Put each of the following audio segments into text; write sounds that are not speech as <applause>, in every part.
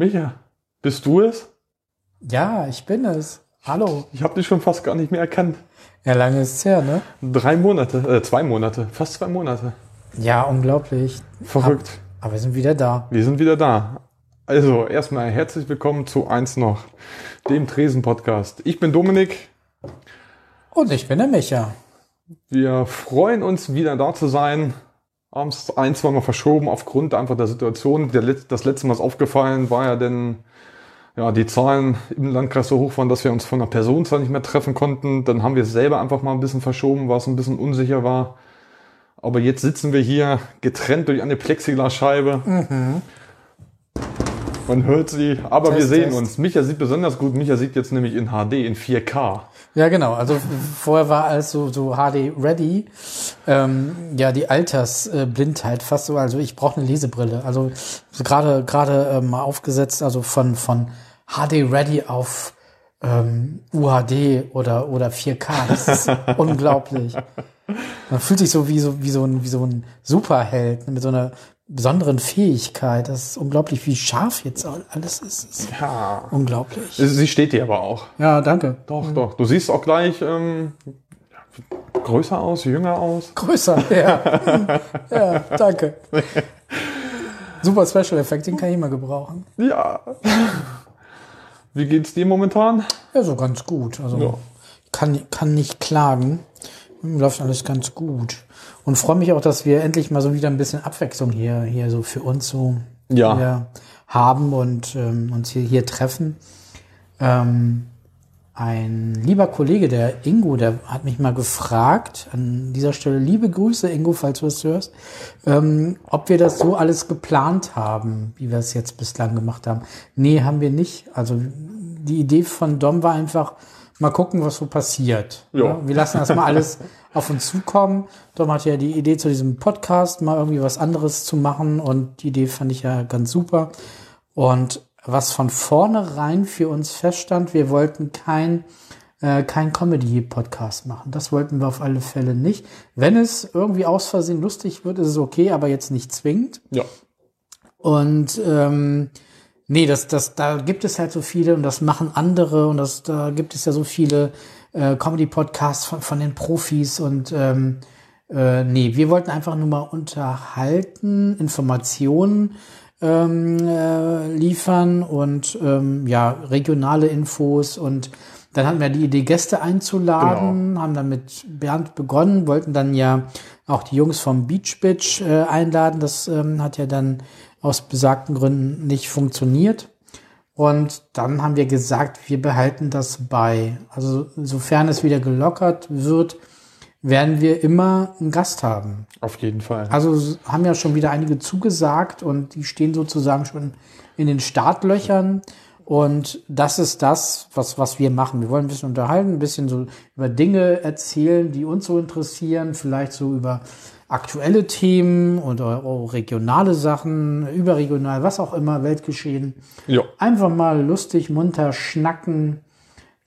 Micha, bist du es? Ja, ich bin es. Hallo. Ich habe dich schon fast gar nicht mehr erkannt. Ja, lange ist es her, ne? Drei Monate, äh, zwei Monate, fast zwei Monate. Ja, unglaublich. Verrückt. Aber, aber wir sind wieder da. Wir sind wieder da. Also, erstmal herzlich willkommen zu Eins noch, dem Tresen-Podcast. Ich bin Dominik. Und ich bin der Micha. Wir freuen uns, wieder da zu sein. Abends ein, zwei Mal verschoben aufgrund einfach der Situation. Der, das letzte Mal ist aufgefallen, war ja denn ja, die Zahlen im Landkreis so hoch waren, dass wir uns von der Personenzahl nicht mehr treffen konnten. Dann haben wir es selber einfach mal ein bisschen verschoben, weil es ein bisschen unsicher war. Aber jetzt sitzen wir hier getrennt durch eine Plexiglasscheibe. Mhm. Man hört sie, aber Test, wir sehen Test. uns. Micha sieht besonders gut. Micha sieht jetzt nämlich in HD, in 4K. Ja, genau. Also vorher war alles so, so HD ready. Ähm, ja, die Altersblindheit fast so. Also ich brauche eine Lesebrille. Also gerade gerade ähm, aufgesetzt, also von von HD ready auf ähm, UHD oder oder 4K. Das ist <laughs> unglaublich. Man fühlt sich so wie so wie so ein wie so ein Superheld mit so einer besonderen Fähigkeit. Das ist unglaublich, wie scharf jetzt alles ist. ja. Unglaublich. Sie steht dir aber auch. Ja, danke. Doch, mhm. doch. Du siehst auch gleich ähm, größer aus, jünger aus. Größer, ja. <laughs> ja, danke. Super Special Effekt, den kann ich mal gebrauchen. Ja. Wie geht's dir momentan? Ja, so ganz gut. Also ja. kann, kann nicht klagen. Läuft alles ganz gut und freue mich auch, dass wir endlich mal so wieder ein bisschen Abwechslung hier, hier so für uns so ja. haben und ähm, uns hier, hier treffen. Ähm, ein lieber Kollege, der Ingo, der hat mich mal gefragt, an dieser Stelle liebe Grüße, Ingo, falls du das hörst, ähm, ob wir das so alles geplant haben, wie wir es jetzt bislang gemacht haben. Nee, haben wir nicht. Also die Idee von Dom war einfach, mal gucken, was so passiert. Ja. ja. Wir lassen das mal alles <laughs> auf uns zukommen. Dom hatte ja die Idee zu diesem Podcast, mal irgendwie was anderes zu machen und die Idee fand ich ja ganz super. Und was von vornherein für uns feststand, wir wollten kein äh, kein Comedy-Podcast machen. Das wollten wir auf alle Fälle nicht. Wenn es irgendwie aus Versehen lustig wird, ist es okay, aber jetzt nicht zwingend. Ja. Und ähm, Nee, das, das, da gibt es halt so viele und das machen andere und das, da gibt es ja so viele äh, Comedy-Podcasts von, von den Profis und ähm, äh, nee, wir wollten einfach nur mal unterhalten, Informationen ähm, äh, liefern und ähm, ja, regionale Infos und dann hatten wir die Idee, Gäste einzuladen, genau. haben dann mit Bernd begonnen, wollten dann ja auch die Jungs vom Beach Bitch äh, einladen. Das ähm, hat ja dann aus besagten Gründen nicht funktioniert. Und dann haben wir gesagt, wir behalten das bei. Also sofern es wieder gelockert wird, werden wir immer einen Gast haben. Auf jeden Fall. Also haben ja schon wieder einige zugesagt und die stehen sozusagen schon in den Startlöchern. Und das ist das, was, was wir machen. Wir wollen ein bisschen unterhalten, ein bisschen so über Dinge erzählen, die uns so interessieren, vielleicht so über aktuelle Themen oder regionale Sachen, überregional, was auch immer, Weltgeschehen. Ja. Einfach mal lustig, munter schnacken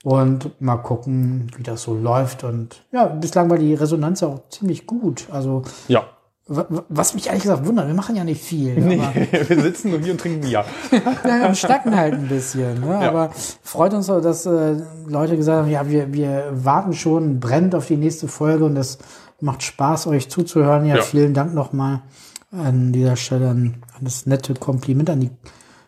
und mal gucken, wie das so läuft. Und ja, bislang war die Resonanz auch ziemlich gut. Also ja. Was mich ehrlich gesagt wundert, wir machen ja nicht viel. Nee, <laughs> wir sitzen nur hier und trinken Bier. <laughs> ja, wir schnacken halt ein bisschen. Ne? Ja. Aber freut uns auch, dass äh, Leute gesagt haben, ja, wir, wir warten schon, brennt auf die nächste Folge und das Macht Spaß, euch zuzuhören. Ja, ja. vielen Dank nochmal an dieser Stelle an, an das nette Kompliment an die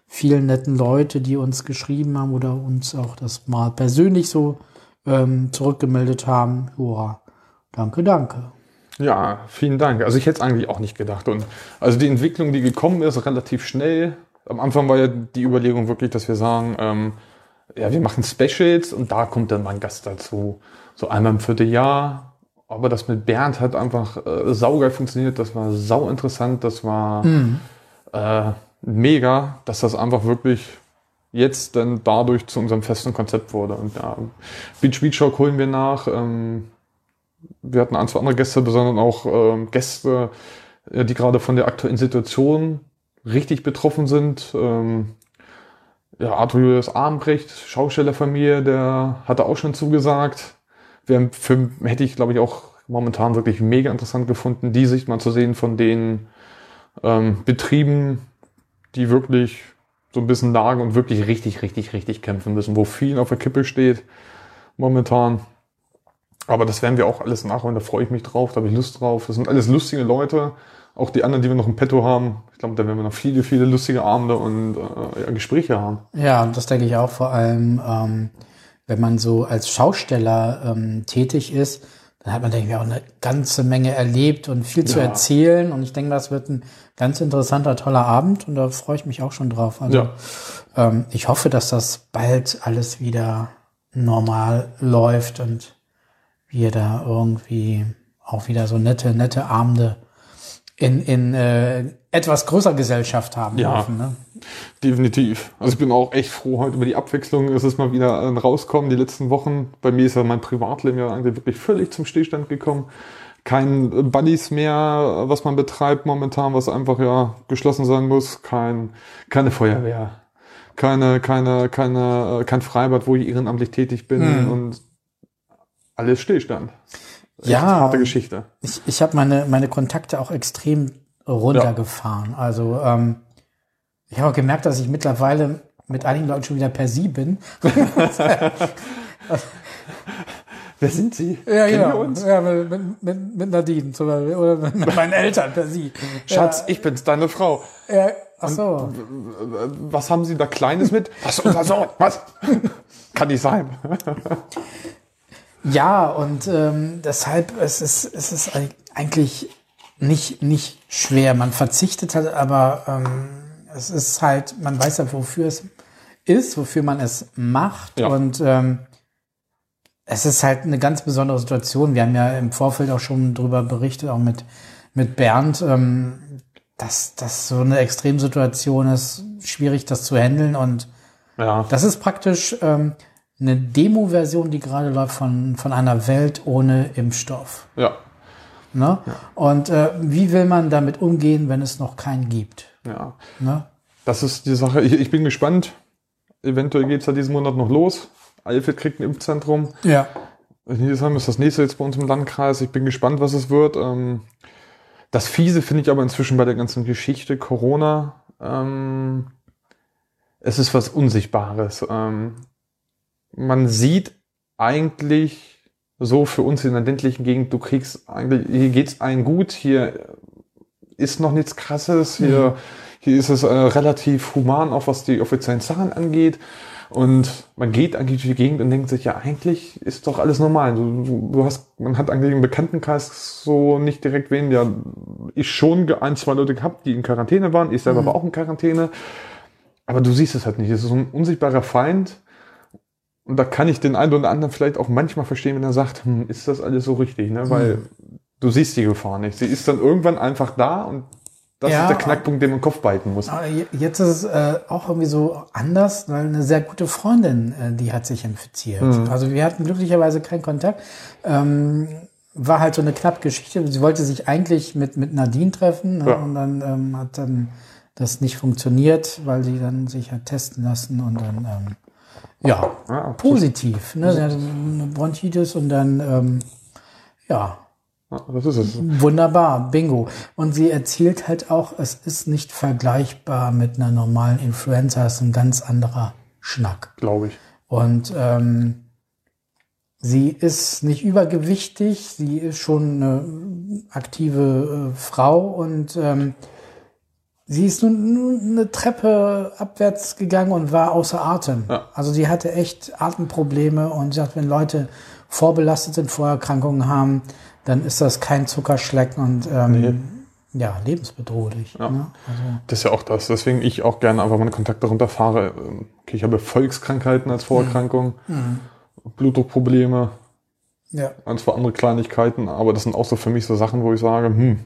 vielen netten Leute, die uns geschrieben haben oder uns auch das mal persönlich so ähm, zurückgemeldet haben. Ja, danke, danke. Ja, vielen Dank. Also ich hätte es eigentlich auch nicht gedacht. Und also die Entwicklung, die gekommen ist, relativ schnell. Am Anfang war ja die Überlegung wirklich, dass wir sagen, ähm, ja, wir machen Specials und da kommt dann mal ein Gast dazu. So einmal im Vierteljahr aber das mit Bernd hat einfach äh, saugeil funktioniert. Das war sau interessant. Das war mhm. äh, mega, dass das einfach wirklich jetzt dann dadurch zu unserem festen Konzept wurde. Und ja, Beach Beach Shock holen wir nach. Ähm, wir hatten ein, zwei andere Gäste, sondern auch ähm, Gäste, die gerade von der aktuellen Situation richtig betroffen sind. Ähm, ja, Arthur Julius Armbrecht, Schaustellerfamilie, der hatte auch schon zugesagt. Wäre Film hätte ich, glaube ich, auch momentan wirklich mega interessant gefunden, die Sicht mal zu sehen von den ähm, Betrieben, die wirklich so ein bisschen lagen und wirklich richtig, richtig, richtig kämpfen müssen, wo viel auf der Kippe steht momentan. Aber das werden wir auch alles nachholen, da freue ich mich drauf, da habe ich Lust drauf. Das sind alles lustige Leute, auch die anderen, die wir noch im Petto haben. Ich glaube, da werden wir noch viele, viele lustige Abende und äh, ja, Gespräche haben. Ja, das denke ich auch vor allem, ähm, wenn man so als Schausteller ähm, tätig ist, dann hat man, denke ich, auch eine ganze Menge erlebt und viel zu Ja. erzählen. Und ich denke, das wird ein ganz interessanter, toller Abend und da freue ich mich auch schon drauf. Also Ja. ähm, ich hoffe, dass das bald alles wieder normal läuft und wir da irgendwie auch wieder so nette, nette Abende in, in äh, etwas größer Gesellschaft haben Ja. dürfen. Ne? Definitiv. Also ich bin auch echt froh heute über die Abwechslung. Es ist mal wieder ein rauskommen die letzten Wochen. Bei mir ist ja mein Privatleben ja eigentlich wirklich völlig zum Stillstand gekommen. Kein Buddies mehr, was man betreibt momentan, was einfach ja geschlossen sein muss. Kein, keine Feuerwehr. Keine, keine, keine, äh, kein Freibad, wo ich ehrenamtlich tätig bin Mhm. und alles Stillstand. Ja. Harte Geschichte. Ich, ich habe meine, meine Kontakte auch extrem runtergefahren. Also ähm, ich habe auch gemerkt, dass ich mittlerweile mit einigen Leuten schon wieder per Sie bin. <laughs> Wer sind Sie? Ja, Kennen genau. wir uns? Ja, mit, mit, mit, Nadine zum Beispiel. Oder mit, mit meinen Eltern per Sie. Schatz, ich bin's, deine Frau. Ja, ach so. Was haben Sie da Kleines mit? Was, unser Sohn? Was? Kann nicht sein. <laughs> Ja, und ähm, deshalb es ist es ist eig- eigentlich nicht nicht schwer. Man verzichtet halt, aber ähm, es ist halt, man weiß ja, wofür es ist, wofür man es macht Ja. und ähm, es ist halt eine ganz besondere Situation. Wir haben ja im Vorfeld auch schon drüber berichtet, auch mit mit Bernd, ähm, dass das so eine Extremsituation ist, schwierig das zu handeln und Ja. das ist praktisch ähm, eine Demo-Version, die gerade läuft von, von einer Welt ohne Impfstoff. Ja. Ne? Und äh, wie will man damit umgehen, wenn es noch keinen gibt? Ja. Ne? Das ist die Sache. Ich, ich bin gespannt. Eventuell geht's ja diesen Monat noch los. Alfred kriegt ein Impfzentrum. Ja. In Hildesheim ist das nächste jetzt bei uns im Landkreis. Ich bin gespannt, was es wird. Ähm, Das Fiese finde ich aber inzwischen bei der ganzen Geschichte Corona. Ähm, es ist was Unsichtbares. Ähm, man sieht eigentlich so für uns in der ländlichen Gegend, du kriegst eigentlich, hier geht's allen gut, hier ist noch nichts krasses, hier, hier ist es äh, relativ human, auch was die offiziellen Zahlen angeht. Und man geht eigentlich durch die Gegend und denkt sich, ja, eigentlich ist doch alles normal. Du, du, hast, man hat eigentlich im Bekanntenkreis so nicht direkt wen, ja, ich schon ein, zwei Leute gehabt, die in Quarantäne waren, ich selber war auch in Quarantäne. Aber du siehst es halt nicht. Es ist so ein unsichtbarer Feind. Und da kann ich den einen oder anderen vielleicht auch manchmal verstehen, wenn er sagt, hm, ist das alles so richtig, ne? Weil du siehst die Gefahr nicht. Sie ist dann irgendwann einfach da und das Ja, ist der Knackpunkt, den man Kopf behalten muss. Jetzt ist es äh, auch irgendwie so anders, weil eine sehr gute Freundin, äh, die hat sich infiziert. Also wir hatten glücklicherweise keinen Kontakt. Ähm, war halt so eine knappe Geschichte. Sie wollte sich eigentlich mit, mit Nadine treffen ne? Ja. und dann ähm, hat dann das nicht funktioniert, weil sie dann sich hat testen lassen und dann ähm, ja, Ja, positiv. Ne? Sie hatte eine Bronchitis und dann ähm, ja, Ja, das ist es. Wunderbar, bingo. Und sie erzählt halt auch, es ist nicht vergleichbar mit einer normalen Influenza, es ist ein ganz anderer Schnack. Glaube ich. Und ähm, sie ist nicht übergewichtig, sie ist schon eine aktive äh, Frau und ähm, sie ist nun, nun eine Treppe abwärts gegangen und war außer Atem. Ja. Also sie hatte echt Atemprobleme und sie sagt, wenn Leute vorbelastet sind, Vorerkrankungen haben, dann ist das kein Zuckerschlecken und ähm, ja, lebensbedrohlich. Ja. Ne? Also, Das ist ja auch das. Deswegen ich auch gerne einfach meine Kontakte runterfahre. Okay, ich habe Volkskrankheiten als Vorerkrankung, Blutdruckprobleme, ja. ein, zwei andere Kleinigkeiten, aber das sind auch so für mich so Sachen, wo ich sage, hm,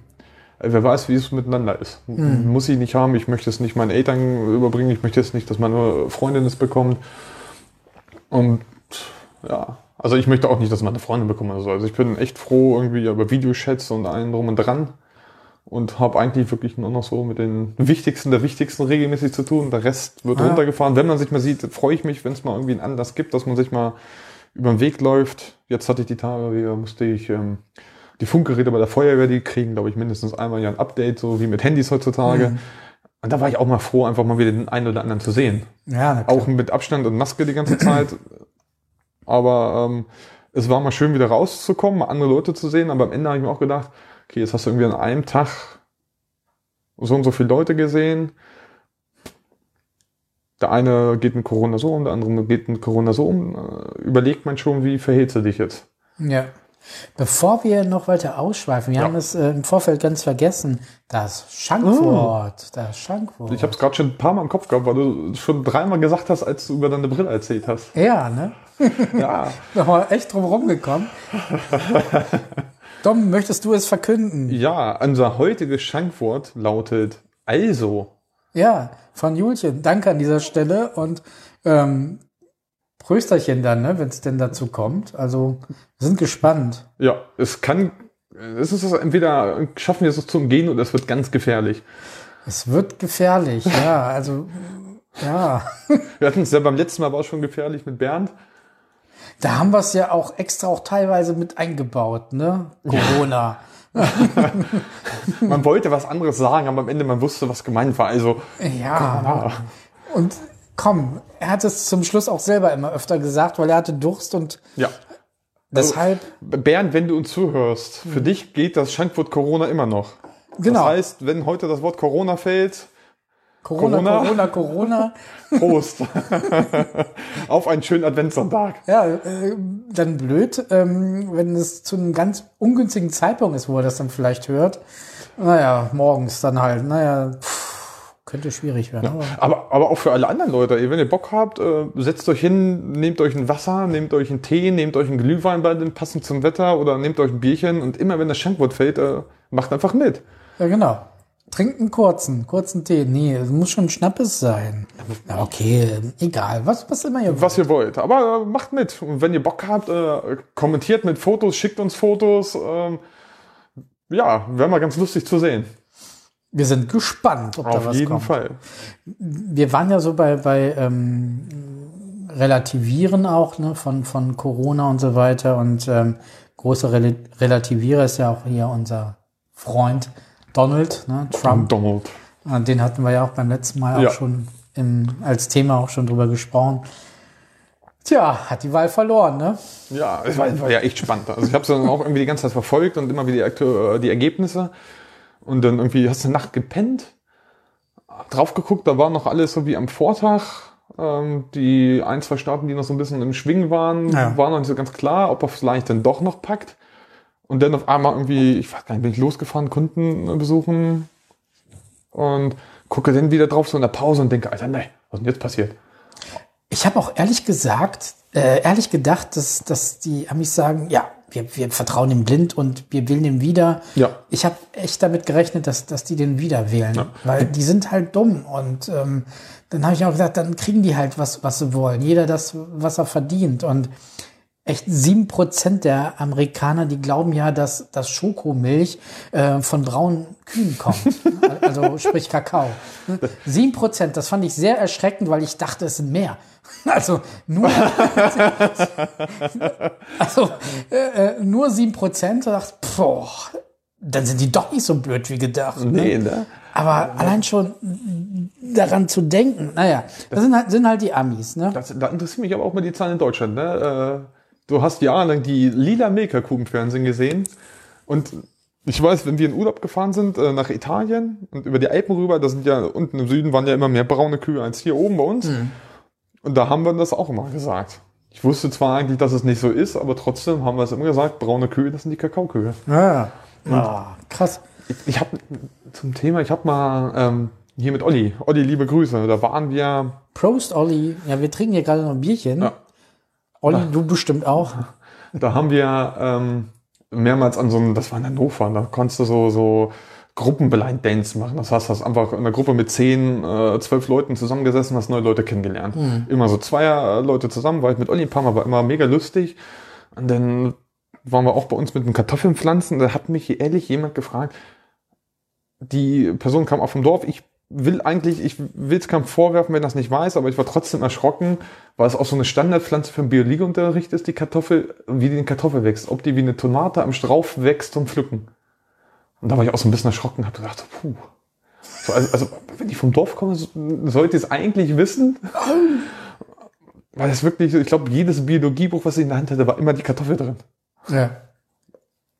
wer weiß, wie es miteinander ist. Muss ich nicht haben, ich möchte es nicht meinen Eltern überbringen, ich möchte es nicht, dass meine Freundin es bekommt. Und ja, also ich möchte auch nicht, dass meine Freundin bekommt oder so. Also ich bin echt froh irgendwie über Videochats und allen drum und dran. und habe eigentlich wirklich nur noch so mit den wichtigsten der wichtigsten regelmäßig zu tun. Der Rest wird Ah. runtergefahren. Wenn man sich mal sieht, freue ich mich, wenn es mal irgendwie einen Anlass gibt, dass man sich mal über den Weg läuft. Jetzt hatte ich die Tage, wieder musste ich ähm, die Funkgeräte bei der Feuerwehr, die kriegen, glaube ich, mindestens einmal ja ein Update, so wie mit Handys heutzutage. Und da war ich auch mal froh, einfach mal wieder den einen oder anderen zu sehen. Ja. Auch mit Abstand und Maske die ganze Zeit. Aber ähm, es war mal schön, wieder rauszukommen, mal andere Leute zu sehen. Aber am Ende habe ich mir auch gedacht, okay, jetzt hast du irgendwie an einem Tag so und so viele Leute gesehen. Der eine geht mit Corona so um, der andere geht mit Corona so um. Äh, Überlegt man schon, wie verhältst du dich jetzt? Ja. Bevor wir noch weiter ausschweifen, wir Ja. haben es äh, im Vorfeld ganz vergessen, das Schankwort, das Schankwort. Ich habe es gerade schon ein paar Mal im Kopf gehabt, weil du schon dreimal gesagt hast, als du über deine Brille erzählt hast. ja, ne? Ja, <laughs> wir echt drum rumgekommen. <laughs> Dom, möchtest du es verkünden? ja unser heutiges Schankwort lautet also. Ja, von Julchen. Danke an dieser Stelle und ähm, Prösterchen dann, ne, wenn es denn dazu kommt. Also wir sind gespannt. Ja, es kann, es ist entweder schaffen wir es zum Gehen oder es wird ganz gefährlich. Es wird gefährlich, ja. <laughs> Also ja, Wir hatten es ja beim letzten Mal war es schon gefährlich mit Bernd. da haben wir es ja auch extra auch teilweise mit eingebaut, ne? Corona. Man wollte was anderes sagen, aber am Ende man wusste, was gemeint war. Also, Ja. ah, Und komm, er hat es zum Schluss auch selber immer öfter gesagt, weil er hatte Durst und ja. deshalb, Bernd, wenn du uns zuhörst, für dich geht das Schankwort Corona immer noch. genau, Das heißt, wenn heute das Wort Corona fällt, Corona, Corona. Corona, Corona, <laughs> Prost. <laughs> Auf einen schönen Adventssonntag. Ja, äh, dann blöd, ähm, wenn es zu einem ganz ungünstigen Zeitpunkt ist, wo er das dann vielleicht hört. Naja, morgens dann halt. Naja, pff, könnte schwierig werden. Aber Aber, aber auch für alle anderen Leute, wenn ihr Bock habt, äh, setzt euch hin, nehmt euch ein Wasser, nehmt euch einen Tee, nehmt euch einen Glühwein bei dem passend zum Wetter oder nehmt euch ein Bierchen und immer wenn das Schankwort fällt, äh, macht einfach mit. ja, genau. Trinkt einen kurzen, kurzen Tee. Nee, es muss schon Schnappes sein. Ja, okay, egal. Was, was immer ihr Was ihr wollt. Aber äh, macht mit. Und wenn ihr Bock habt, äh, kommentiert mit Fotos, schickt uns Fotos. Ähm, ja, wäre mal ganz lustig zu sehen. Wir sind gespannt, ob da Auf was jeden kommt. Fall. Wir waren ja so bei, bei ähm, Relativieren auch ne, von, von Corona und so weiter. Und ähm, großer Rel Relativierer ist ja auch hier unser Freund Donald ne, Trump. Donald. Den hatten wir ja auch beim letzten Mal auch Ja. schon im, als Thema auch schon drüber gesprochen. Tja, hat die Wahl verloren, ne? Ja, es war, war ja echt spannend. Also ich habe es dann auch irgendwie die ganze Zeit verfolgt und immer wieder die, äh, die Ergebnisse. Und dann irgendwie hast du eine Nacht gepennt, drauf geguckt, da war noch alles so wie am Vortag. Ähm, die ein, zwei Staaten, die noch so ein bisschen im Schwingen waren, Ja. war noch nicht so ganz klar, ob er vielleicht dann doch noch packt. Und dann auf einmal irgendwie, ich weiß gar nicht, bin ich losgefahren, Kunden besuchen und gucke dann wieder drauf so in der Pause und denke, Alter, nee, was ist denn jetzt passiert? Ich habe auch ehrlich gesagt, äh, ehrlich gedacht, dass, dass die Amis sagen, ja, wir, wir vertrauen ihm blind und wir wählen ihn wieder. Ja. Ich habe echt damit gerechnet, dass, dass die den wieder wählen, weil die sind halt dumm. Und ähm, dann habe ich auch gesagt, dann kriegen die halt was, was sie wollen. Jeder das, was er verdient. Und echt sieben Prozent der Amerikaner, die glauben ja, dass, dass Schokomilch äh, von braunen Kühen kommt. <laughs> also sprich Kakao. Sieben Prozent, das fand ich sehr erschreckend, weil ich dachte, es sind mehr. <laughs> Also nur, <laughs> also, äh, äh, nur sieben Prozent. Da dachte ich, dann sind die doch nicht so blöd wie gedacht. ne? Nee, ne? Aber allein schon daran zu denken, naja, das sind halt, sind halt die Amis, ne? Das, da interessiert mich aber auch mal die Zahlen in Deutschland. Ne? Äh, du hast jahrelang die lila Milka-Kuh im Fernsehen gesehen. Und ich weiß, wenn wir in Urlaub gefahren sind äh, nach Italien und über die Alpen rüber, da sind ja unten im Süden waren ja immer mehr braune Kühe als hier oben bei uns. Und da haben wir das auch immer gesagt. Ich wusste zwar eigentlich, dass es nicht so ist, aber trotzdem haben wir es immer gesagt, braune Kühe, das sind die Kakaokühe. Ja. Ah, krass. Ich, ich habe zum Thema, ich habe mal ähm, hier mit Olli, Olli, liebe Grüße, da waren wir Prost, Olli. Ja, wir trinken hier gerade noch ein Bierchen. Ja. Olli, du bestimmt auch. Da haben wir ähm, mehrmals an so einem, das war in Hannover, da konntest du so, so Gruppenblind Dance machen. Das heißt, hast einfach in einer Gruppe mit zehn, äh, zwölf Leuten zusammengesessen, hast neue Leute kennengelernt. Immer so zweier äh, Leute zusammen, war ich mit Olli ein paar Mal, war immer mega lustig. Und dann waren wir auch bei uns mit den Kartoffeln pflanzen. Da hat mich ehrlich jemand gefragt, die Person kam auch vom Dorf. Ich will eigentlich, ich will es keinem vorwerfen, wenn das nicht weiß, aber ich war trotzdem erschrocken, weil es auch so eine Standardpflanze für den Biologieunterricht ist, die Kartoffel, wie die Kartoffel wächst, ob die wie eine Tomate am Strauch wächst und pflücken. Und da war ich auch so ein bisschen erschrocken, habe gedacht, puh. So, also, also, wenn ich vom Dorf komme, sollte ich es eigentlich wissen. <laughs> Weil es wirklich, ich glaube, jedes Biologiebuch, was ich in der Hand hatte, war immer die Kartoffel drin. Ja.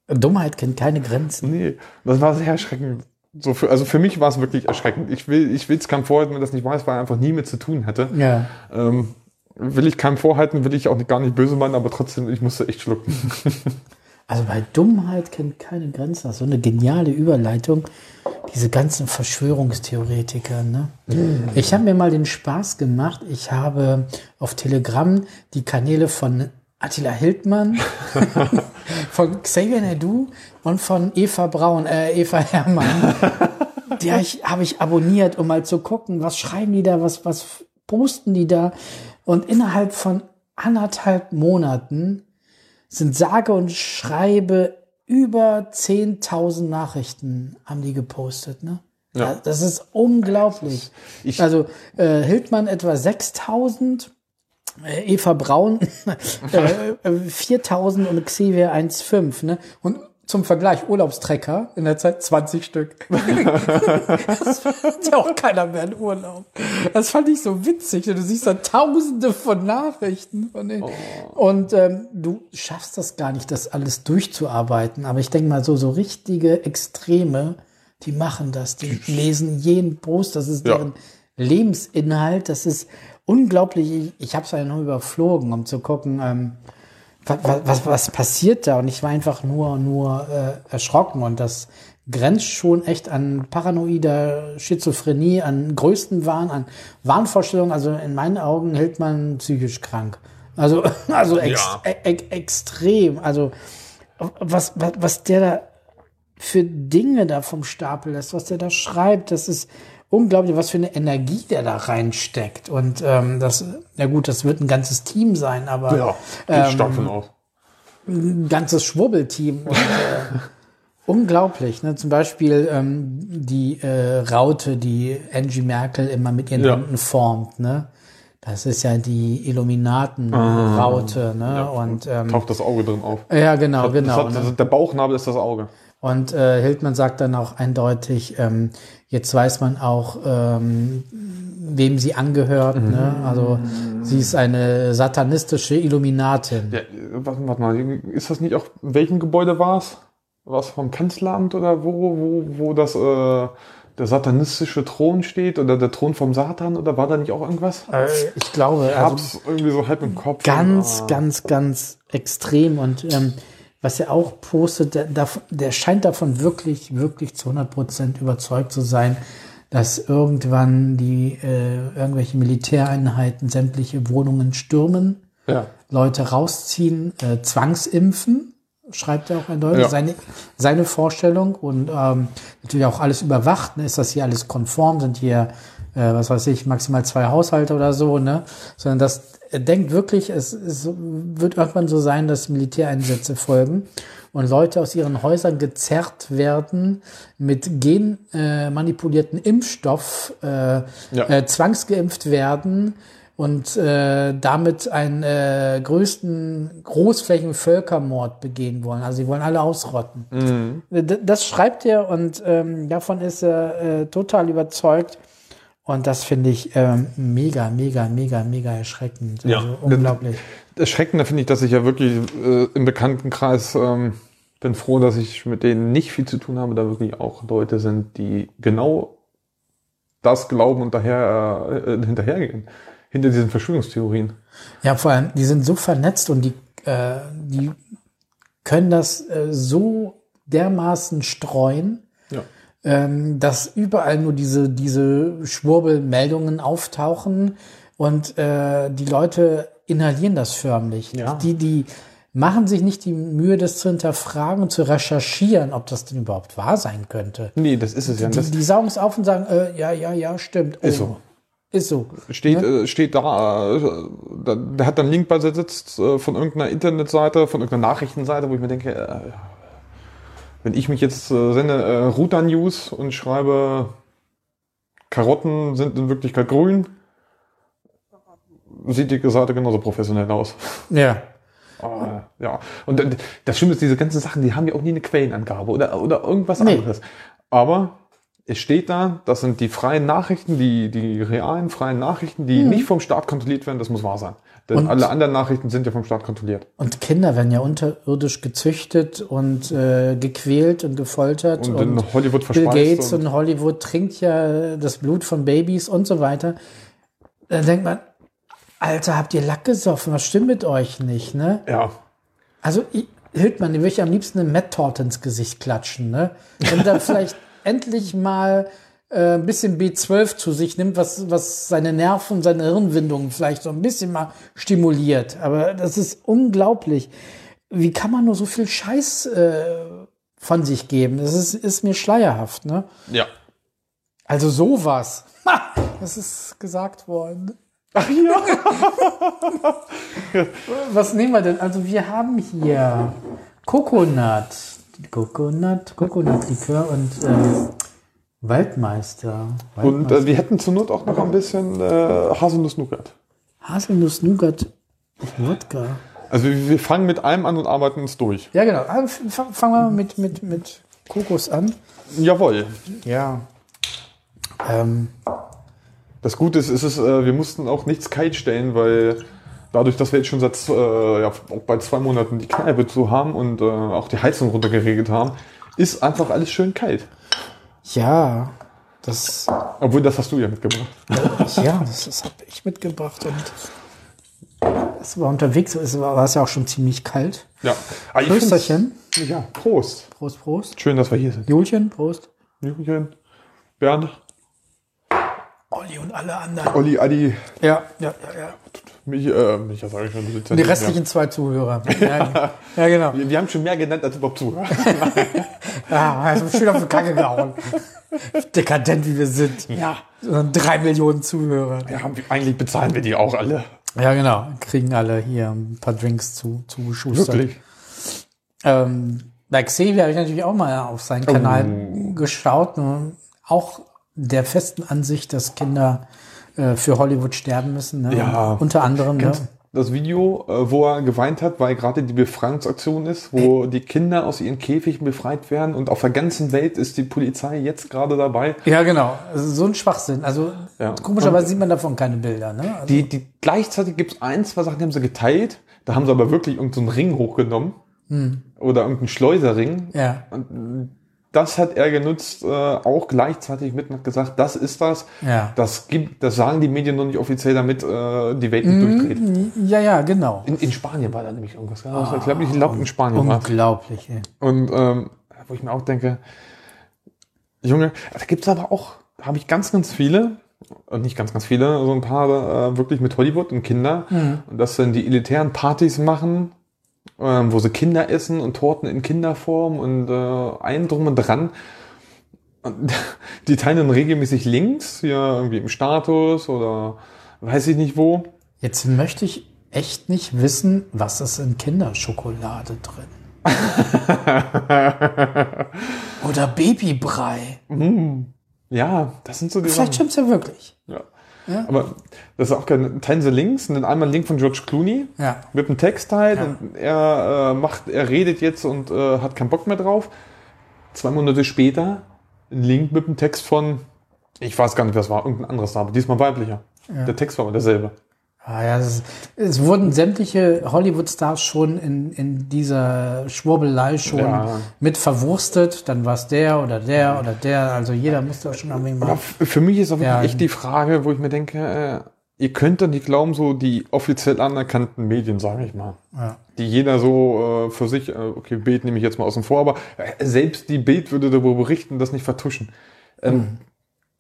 Dummheit kennt keine Grenzen. Nee, das war sehr erschreckend. So für, also für mich war es wirklich erschreckend. Ich will, ich will es keinem vorhalten, wenn das nicht weiß, weil er einfach nie mit zu tun hätte. Ja. Ähm, will ich keinem vorhalten, will ich auch gar nicht böse meinen, aber trotzdem, ich musste echt schlucken. <laughs> Also bei Dummheit kennt keine Grenzen. Das ist so eine geniale Überleitung. Diese ganzen Verschwörungstheoretiker. Ne? Ich habe mir mal den Spaß gemacht. Ich habe auf Telegram die Kanäle von Attila Hildmann, <laughs> von Xavier Nadu und von Eva Braun, äh, Eva Herrmann. <laughs> Die habe ich, hab ich abonniert, um mal zu gucken, was schreiben die da, was, was posten die da. Und innerhalb von anderthalb Monaten sind sage und schreibe über 10.000 Nachrichten haben die gepostet, ne? Ja. Das ist unglaublich. Ich- also äh, Hildmann etwa 6.000, äh, Eva Braun <laughs> äh, äh, 4.000 und Xavier 1,5. Ne? Und zum Vergleich Urlaubstrecker in der Zeit 20 Stück. <laughs> das hat ja auch keiner mehr in Urlaub. Das fand ich so witzig. Du siehst da tausende von Nachrichten. Von denen. Und ähm, du schaffst das gar nicht, das alles durchzuarbeiten. Aber ich denke mal, so, so richtige Extreme, die machen das. Die lesen jeden Post. Das ist Ja. deren Lebensinhalt. Das ist unglaublich. Ich, ich habe es ja nur überflogen, um zu gucken, ähm, was, was, was passiert da? Und ich war einfach nur, nur äh, erschrocken. Und das grenzt schon echt an paranoider Schizophrenie, an größten Wahn, an Wahnvorstellungen. Also in meinen Augen hält man psychisch krank. Also, <laughs> also ex, Ja. e, e, extrem. Also was, was, was der da für Dinge da vom Stapel lässt, was der da schreibt, das ist unglaublich, was für eine Energie der da reinsteckt. Und ähm, das, ja gut, das wird ein ganzes Team sein, aber Ja, ähm, stark von aus. ein ganzes Schwurbelteam. Und, äh, <laughs> unglaublich. Ne? Zum Beispiel ähm, die äh, Raute, die Angie Merkel immer mit ihren Ja. Händen formt. Ne? Das ist ja die Illuminaten-Raute. ne? Und ähm, Taucht das Auge drin auf. ja, genau, Das genau. hat, ne? das, der Bauchnabel ist das Auge. Und äh, Hildmann sagt dann auch eindeutig, ähm, jetzt weiß man auch, ähm, wem sie angehört. Ne? Also sie ist eine satanistische Illuminatin. Ja, warte, warte mal, ist das nicht auch, in welchem Gebäude war es? War es vom Kanzleramt oder wo, wo, wo das, äh, der satanistische Thron steht oder der Thron vom Satan oder war da nicht auch irgendwas? Äh, ich glaube, Ich also hab's irgendwie so halb im Kopf. ganz, Ah. ganz, ganz extrem. Und ähm, was er auch postet, der, der, scheint davon wirklich, wirklich zu 100 Prozent überzeugt zu sein, dass irgendwann die äh, irgendwelche Militäreinheiten sämtliche Wohnungen stürmen Ja. Leute rausziehen, äh, zwangsimpfen, schreibt er auch eindeutig, Ja. seine, seine Vorstellung und ähm, natürlich auch alles überwacht, ne? ist das hier alles konform, sind hier, äh, was weiß ich, maximal zwei Haushalte oder so, ne? Sondern das er denkt wirklich, es, es wird irgendwann so sein, dass Militäreinsätze folgen und Leute aus ihren Häusern gezerrt werden mit genmanipulierten äh, Impfstoff, äh, äh, zwangsgeimpft werden und äh, damit einen äh, größten großflächigen Völkermord begehen wollen. Also sie wollen alle ausrotten. D- Das schreibt er und ähm, davon ist er äh, total überzeugt. Und das finde ich ähm, mega, mega, mega, mega erschreckend. Ja. Also unglaublich. Erschreckender finde ich, dass ich ja wirklich äh, im Bekanntenkreis ähm, bin froh, dass ich mit denen nicht viel zu tun habe, da wirklich auch Leute sind, die genau das glauben und daher äh, hinterhergehen. Hinter diesen Verschwörungstheorien. Ja, vor allem, die sind so vernetzt und die, äh, die können das äh, so dermaßen streuen, Ja. Ähm, dass überall nur diese, diese Schwurbelmeldungen auftauchen und äh, die Leute inhalieren das förmlich. Ja. Die, die machen sich nicht die Mühe, das zu hinterfragen und zu recherchieren, ob das denn überhaupt wahr sein könnte. Nee, das ist es ja. Die, die saugen es auf und sagen, äh, ja, ja, ja, stimmt. Ist so. Ist so. steht, äh, steht da, äh, da, der hat dann Link beisitzt äh, von irgendeiner Internetseite, von irgendeiner Nachrichtenseite, wo ich mir denke, äh, wenn ich mich jetzt äh, sende, äh, Ruta News und schreibe, Karotten sind in Wirklichkeit grün, sieht die Seite genauso professionell aus. Ja. <laughs> Aber, ja. Und das Schlimme ist, diese ganzen Sachen, die haben ja auch nie eine Quellenangabe oder, oder irgendwas Nee. anderes. Aber es steht da, das sind die freien Nachrichten, die, die realen freien Nachrichten, die nicht vom Staat kontrolliert werden, das muss wahr sein. Denn Und- alle anderen Nachrichten sind ja vom Staat kontrolliert. Und Kinder werden ja unterirdisch gezüchtet und äh, gequält und gefoltert. Und, Und, in Hollywood Bill. Gates und, und Hollywood trinkt ja das Blut von Babys und so weiter. Dann denkt man, Alter, habt ihr Lack gesoffen? Was stimmt mit euch nicht, ne? ja. Also, Hildmann, den würde ich am liebsten eine Met-Torte ins Gesicht klatschen, ne? Wenn er <laughs> vielleicht endlich mal äh, ein bisschen B12 zu sich nimmt, was, was seine Nerven seine Hirnwindungen vielleicht so ein bisschen mal stimuliert. Aber das ist unglaublich. Wie kann man nur so viel Scheiß äh, von sich geben? Das ist, ist mir schleierhaft, ne? Ja. Also sowas. Ha, das ist gesagt worden. Ach ja. <laughs> Was nehmen wir denn? Also wir haben hier Coconut, Coconut, Coconut-Likör und äh, Waldmeister. Und äh, wir hätten zur Not auch noch ein bisschen äh, Haselnuss-Nougat. Haselnuss, Nougat, Wodka. Also wir fangen mit einem an und arbeiten uns durch. Ja, genau. F- Fangen wir mit, mit, mit Kokos an. Jawohl. Ja. Ähm, Das Gute ist, ist es, äh, wir mussten auch nichts kalt stellen, weil dadurch, dass wir jetzt schon seit äh, ja, auch bei zwei Monaten die Kneipe zu haben und äh, auch die Heizung runtergeregelt haben, ist einfach alles schön kalt. Ja, das, Obwohl, das hast du ja mitgebracht. ja, das, das habe ich mitgebracht und es war unterwegs, es war, war es ja auch schon ziemlich kalt. Ja. Find's- Prösterchen. Ja, Prost. Prost, Prost. Schön, dass wir hier sind. Julchen, Prost. Jürgen, Bernd, Olli und alle anderen. Olli, Adi, Ja, ja, ja, ja. Mich, äh, mich, ja, sag ich schon. ja die nicht restlichen zwei Zuhörer. <laughs> Ja, ja genau. Wir, wir haben schon mehr genannt als überhaupt Zuhörer. Ja, also schön auf die Kacke gehauen. Dekadent, wie wir sind. Ja. Und Drei Millionen Zuhörer. ja. Eigentlich bezahlen wir die auch alle. Ja, genau. Kriegen alle hier ein paar Drinks zu, zugeschustert. Wirklich. Ähm, bei Xavier habe ich natürlich auch mal auf seinen Kanal geschaut. Und auch der festen Ansicht, dass Kinder äh, für Hollywood sterben müssen. Ne? Ja. Unter anderem. Ne? Das Video, äh, wo er geweint hat, weil gerade die Befreiungsaktion ist, wo die Kinder aus ihren Käfigen befreit werden und auf der ganzen Welt ist die Polizei jetzt gerade dabei. Ja, genau. Also so ein Schwachsinn. Also Ja. komischerweise sieht man davon keine Bilder. Ne? Also, Die, die, gleichzeitig gibt es ein, zwei Sachen, die haben sie geteilt. Da haben sie aber wirklich irgendeinen so Ring hochgenommen. Oder irgendeinen Schleuserring. ja, Das hat er genutzt, äh, auch gleichzeitig mit und hat gesagt, das ist das. ja. Das gibt, das sagen die Medien noch nicht offiziell, damit äh, die Welt nicht durchdreht. Ja, ja, genau. In, in Spanien war da nämlich irgendwas. Ja, ich glaube, ich glaube in Spanien Unglaublich, ey. Und ähm, wo ich mir auch denke, Junge, da gibt's aber auch, da habe ich ganz, ganz viele, und nicht ganz, ganz viele, so ein paar äh, wirklich mit Hollywood und Kinder. Und dass dann die elitären Partys machen, ähm, wo sie Kinder essen und Torten in Kinderform und äh, ein drum und dran. Und <laughs> die teilen dann regelmäßig Links, hier irgendwie im Status oder weiß ich nicht wo. Jetzt möchte ich echt nicht wissen, was ist in Kinderschokolade drin. <laughs> Oder Babybrei. Ja, das sind so die Vielleicht stimmt's ja wirklich. Ja. Aber das ist auch kein, teilen sie Links und dann einmal ein Link von George Clooney Ja. mit einem Text halt Ja. und er äh, macht, er redet jetzt und äh, hat keinen Bock mehr drauf. Zwei Monate später ein Link mit einem Text von, ich weiß gar nicht, was war, irgendein anderes Name, diesmal weiblicher. Der Text war aber derselbe. Ah, ja, es, es wurden sämtliche Hollywood-Stars schon in, in dieser Schwurbelei schon Ja. mit verwurstet. Dann war es der oder der oder der. Also jeder musste auch schon irgendwie mal. für mich ist auch Ja. echt die Frage, wo ich mir denke, äh, ihr könnt doch nicht glauben, so die offiziell anerkannten Medien, sage ich mal. Ja. die jeder so äh, für sich, äh, okay, Bild nehme ich jetzt mal außen vor, aber äh, selbst die Bild würde darüber berichten, das nicht vertuschen. Ähm,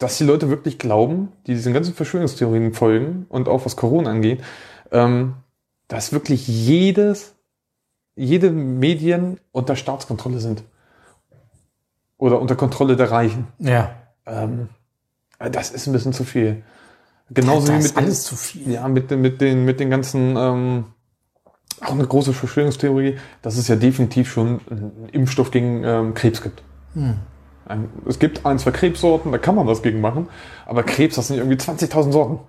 Dass die Leute wirklich glauben, die diesen ganzen Verschwörungstheorien folgen und auch was Corona angeht, ähm, dass wirklich jedes, jede Medien unter Staatskontrolle sind. Oder unter Kontrolle der Reichen. Ja. Ähm, äh, das ist ein bisschen zu viel. Genauso das wie mit den- alles zu viel. ja, mit, den- mit den, mit den ganzen ähm, auch eine große Verschwörungstheorie, dass es ja definitiv schon einen Impfstoff gegen ähm, Krebs gibt. Ein, es gibt ein, zwei Krebssorten, da kann man was gegen machen, aber Krebs, das sind irgendwie 20.000 Sorten.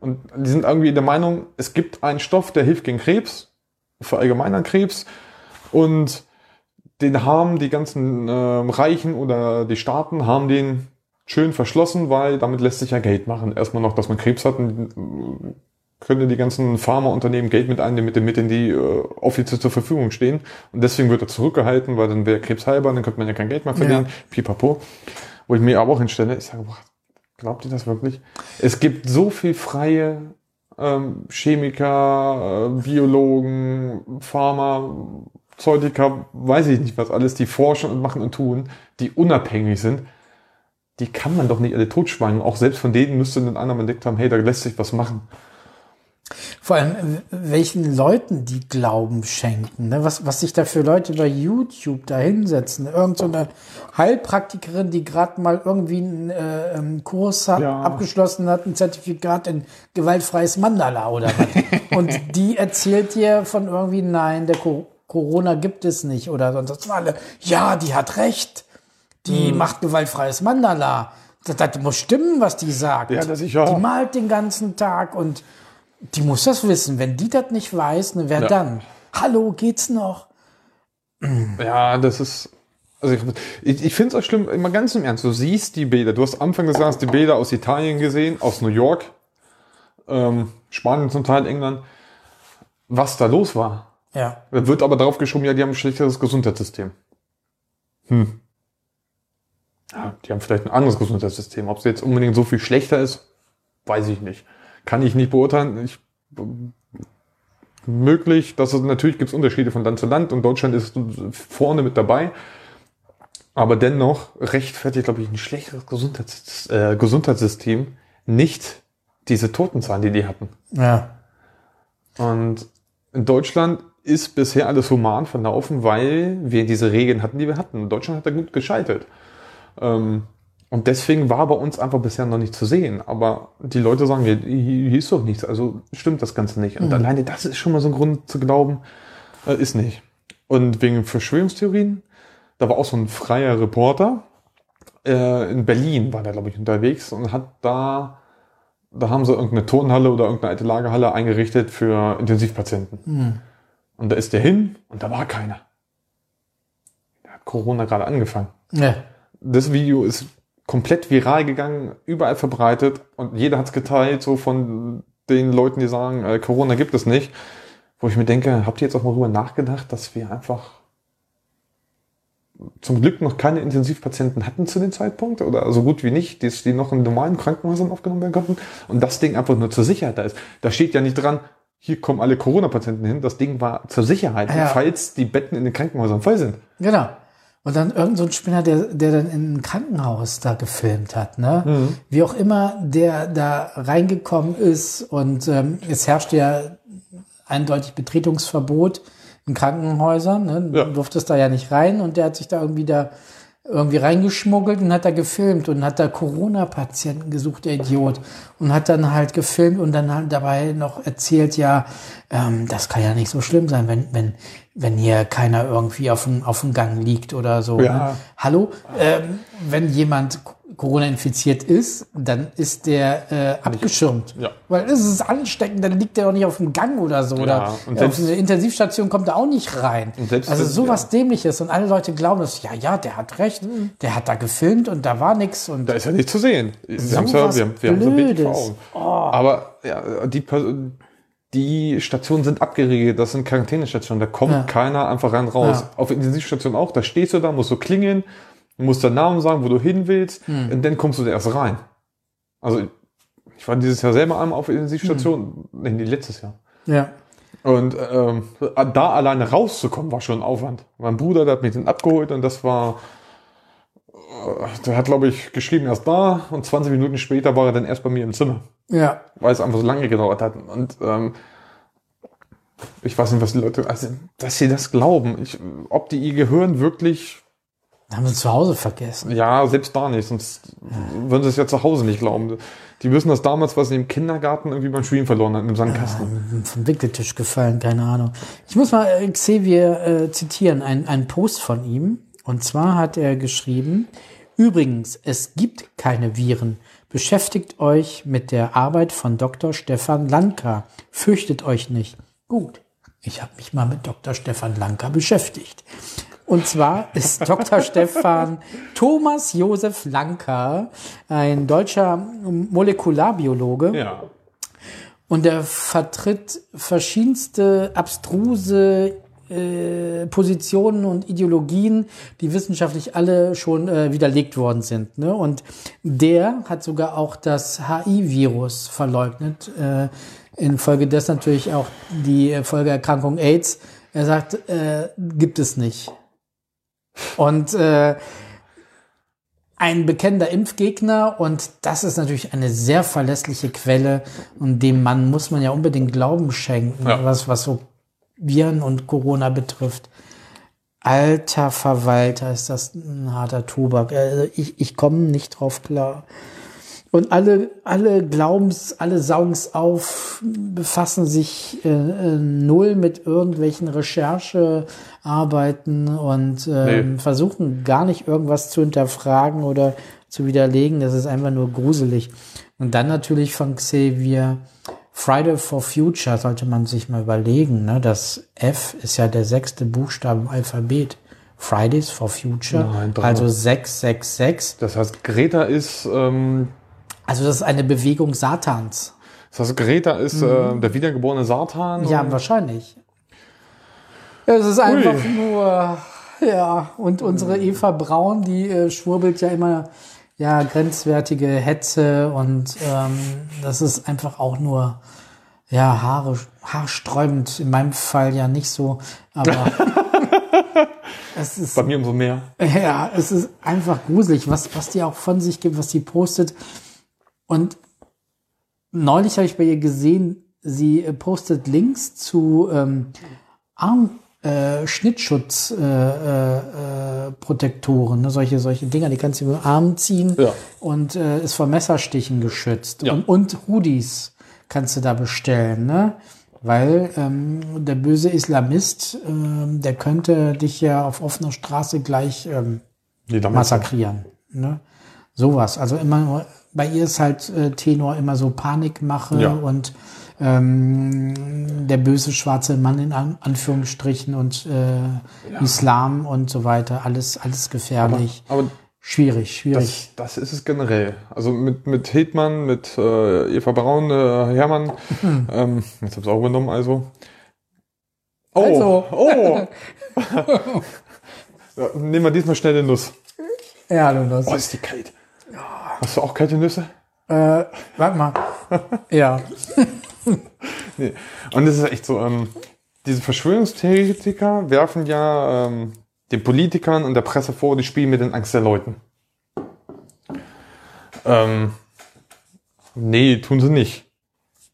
Und die sind irgendwie der Meinung, es gibt einen Stoff, der hilft gegen Krebs, verallgemeinern Krebs, und den haben die ganzen ähm, Reichen oder die Staaten haben den schön verschlossen, weil damit lässt sich ja Geld machen. Erstmal noch, dass man Krebs hat, und, äh, können die ganzen Pharmaunternehmen Geld mit einnehmen mit den Mitteln, die äh, offiziell zur Verfügung stehen. Und deswegen wird er zurückgehalten, weil dann wäre Krebs heilbar, dann könnte man ja kein Geld mehr verdienen. Ja. Pipapo. Wo ich mir aber auch hinstelle, ich sage, boah, glaubt ihr das wirklich? Es gibt so viel freie ähm, Chemiker, äh, Biologen, Pharmazeutiker, weiß ich nicht was alles, die forschen und machen und tun, die unabhängig sind. Die kann man doch nicht alle totschweigen. Auch selbst von denen müsste dann einer mal entdeckt haben, hey, da lässt sich was machen. Vor allem, welchen Leuten die Glauben schenken. Ne? Was, was sich da für Leute bei YouTube da hinsetzen. Irgend so eine Heilpraktikerin, die gerade mal irgendwie einen äh, ähm, Kurs hat, Ja. abgeschlossen hat, ein Zertifikat in gewaltfreies Mandala oder was. Und die erzählt dir von irgendwie, nein, der Co Corona gibt es nicht. Oder sonst das alle, ja, die hat recht. Die Hm. macht gewaltfreies Mandala. Das, das muss stimmen, was die sagt. Ja, das sicher. Die malt den ganzen Tag und die muss das wissen. Wenn die das nicht weiß, ne, wer Ja. dann? Hallo, geht's noch? Ja, das ist. Also ich, ich, finde es auch schlimm, immer ganz im Ernst. Du siehst die Bilder. Du hast Anfang des Jahres die Bilder aus Italien gesehen, aus New York, ähm, Spanien zum Teil, England. Was da los war. Ja. Da wird aber darauf geschoben, ja, die haben ein schlechteres Gesundheitssystem. Hm. Ja, die haben vielleicht ein anderes Gesundheitssystem. Ob es jetzt unbedingt so viel schlechter ist, weiß ich nicht. Kann ich nicht beurteilen. Ich, möglich, dass es natürlich gibt es Unterschiede von Land zu Land und Deutschland ist vorne mit dabei. Aber dennoch rechtfertigt, glaube ich, ein schlechteres Gesundheits, äh, Gesundheitssystem nicht diese Totenzahlen, die die hatten. Ja. Und in Deutschland ist bisher alles human verlaufen, weil wir diese Regeln hatten, die wir hatten. Deutschland hat da gut gescheitert. Ähm, und deswegen war bei uns einfach bisher noch nicht zu sehen. Aber die Leute sagen, hier, hier ist doch nichts, also stimmt das Ganze nicht. Und alleine das ist schon mal so ein Grund zu glauben, äh, ist nicht. Und wegen Verschwörungstheorien, da war auch so ein freier Reporter, äh, in Berlin war der, glaube ich, unterwegs und hat da, da haben sie irgendeine Turnhalle oder irgendeine alte Lagerhalle eingerichtet für Intensivpatienten. Und da ist der hin und da war keiner. Da hat Corona gerade angefangen. ja. Das Video ist komplett viral gegangen, überall verbreitet und jeder hat es geteilt, so von den Leuten, die sagen, äh, Corona gibt es nicht. Wo ich mir denke, habt ihr jetzt auch mal darüber nachgedacht, dass wir einfach zum Glück noch keine Intensivpatienten hatten zu dem Zeitpunkt oder so gut wie nicht, die, die noch in normalen Krankenhäusern aufgenommen werden konnten und das Ding einfach nur zur Sicherheit da ist. Da steht ja nicht dran, hier kommen alle Corona-Patienten hin. Das Ding war zur Sicherheit, Ja. falls die Betten in den Krankenhäusern voll sind. Genau. Und dann irgend so ein Spinner, der, der dann in ein Krankenhaus da gefilmt hat, ne? Mhm. Wie auch immer der da reingekommen ist und ähm, es herrscht ja eindeutig Betretungsverbot in Krankenhäusern, ne? Du Ja. durftest da ja nicht rein und der hat sich da irgendwie da irgendwie reingeschmuggelt und hat da gefilmt und hat da Corona-Patienten gesucht, der Idiot. Und hat dann halt gefilmt und dann halt dabei noch erzählt, ja, ähm, das kann ja nicht so schlimm sein, wenn, wenn, wenn hier keiner irgendwie auf dem, auf dem Gang liegt oder so. Ja. Ne? Hallo? Ähm, wenn jemand Corona infiziert ist, dann ist der äh, abgeschirmt. Ja. Weil es ist ansteckend, dann liegt der doch nicht auf dem Gang oder so. oder und auf selbst- eine Intensivstation kommt er auch nicht rein. Also sowas Dämliches. Und alle Leute glauben das, ja, ja, der hat recht, der hat da gefilmt und da war nichts. Und Da ist ja nichts zu sehen. Wir So ja, was wir haben, wir haben so ein Bild vor. Oh. Aber ja, die, Per- die Stationen sind abgeriegelt, das sind Quarantänestationen, da kommt Ja. keiner einfach rein raus. Ja. Auf Intensivstation auch, da stehst du da, musst du klingeln, musst deinen Namen sagen, wo du hin willst, Hm. und dann kommst du da erst rein. Also ich war dieses Jahr selber einmal auf Intensivstation, Hm. nee, letztes Jahr. ja. Und ähm, da alleine rauszukommen, war schon ein Aufwand. Mein Bruder, der hat mich dann abgeholt und das war, äh, der hat, glaube ich, geschrieben erst da und 20 Minuten später war er dann erst bei mir im Zimmer, Ja. weil es einfach so lange gedauert hat. Und ähm, ich weiß nicht, was die Leute, also, dass sie das glauben. Ich, ob die ihr Gehirn wirklich, Haben sie zu Hause vergessen. ja, selbst da nicht, sonst würden sie es ja zu Hause nicht glauben. Die wissen das damals, was sie im Kindergarten irgendwie beim Spielen verloren hat, im Sandkasten. vom Wickeltisch gefallen, keine Ahnung. Ich muss mal äh, Xavier äh, zitieren, ein, ein Post von ihm. Und zwar hat er geschrieben, übrigens, es gibt keine Viren. Beschäftigt euch mit der Arbeit von Dr. Stefan Lanka. Fürchtet euch nicht. Gut, ich habe mich mal mit Dr. Stefan Lanka beschäftigt. Und zwar ist <laughs> Dr. Stefan Thomas Josef Lanka ein deutscher Molekularbiologe. Ja. Und er vertritt verschiedenste abstruse äh, Positionen und Ideologien, die wissenschaftlich alle schon äh, widerlegt worden sind. Ne? Und der hat sogar auch das HIV-Virus verleugnet. Äh, infolgedessen natürlich auch die Folgeerkrankung AIDS. Er sagt, äh, gibt es nicht. Und äh, ein bekennender Impfgegner und das ist natürlich eine sehr verlässliche Quelle und dem Mann muss man ja unbedingt Glauben schenken, Ja. was, was so Viren und Corona betrifft. Alter Verwalter, ist das ein harter Tobak. Also ich, ich komme nicht drauf klar. Und alle, alle Glaubens, alle saugen's auf, befassen sich äh, äh, null mit irgendwelchen Recherchearbeiten und ähm, Nee. versuchen gar nicht irgendwas zu hinterfragen oder zu widerlegen. Das ist einfach nur gruselig. Und dann natürlich von Xavier Friday for Future sollte man sich mal überlegen. Ne? Das F ist ja der sechste Buchstabe im Alphabet. Fridays for Future, Nein, also 666. Das heißt, Greta ist, ähm, Also das ist eine Bewegung Satans. das heißt, Greta ist äh, der wiedergeborene Satan. Ja, wahrscheinlich. Es ist einfach nur, ja, und unsere Eva Braun, die äh, schwurbelt ja immer, ja, grenzwertige Hetze und ähm, das ist einfach auch nur, ja, Haare, haarsträubend. In meinem Fall ja nicht so, aber <laughs> es ist Bei mir umso mehr. <laughs> ja, es ist einfach gruselig, was, was die auch von sich gibt, was die postet. Und neulich habe ich bei ihr gesehen, sie äh, postet Links zu ähm, Arm, äh, Schnittschutz äh, äh, ne? solche solche Dinger, die kannst du über den Arm ziehen Ja. und äh, ist vor Messerstichen geschützt Ja. und, und Hoodies kannst du da bestellen, ne? Weil ähm, der böse Islamist, ähm, der könnte dich ja auf offener Straße gleich ähm, massakrieren. Ne? Sowas. Also immer nur, bei ihr ist halt äh, Tenor immer so Panikmache Ja. und ähm, der böse schwarze Mann in An Anführungsstrichen und äh, Islam und so weiter. Alles, alles gefährlich. Aber schwierig, schwierig. das, das ist es generell. Also mit, mit Hildmann, mit äh, Eva Braun, äh, Hermann. ähm, jetzt hab's auch übernommen, also. Oh, Also. oh. <laughs> ja, nehmen wir diesmal schnell eine Nuss. ja, du das. Oh, ist die kalt. Hast du auch kalte Nüsse? Äh, warte mal. <laughs> ja. <laughs> Nee. Und es ist echt so, ähm, diese Verschwörungstheoretiker werfen ja ähm, den Politikern und der Presse vor, die spielen mit den Angst der Leuten. Ähm, nee, tun sie nicht.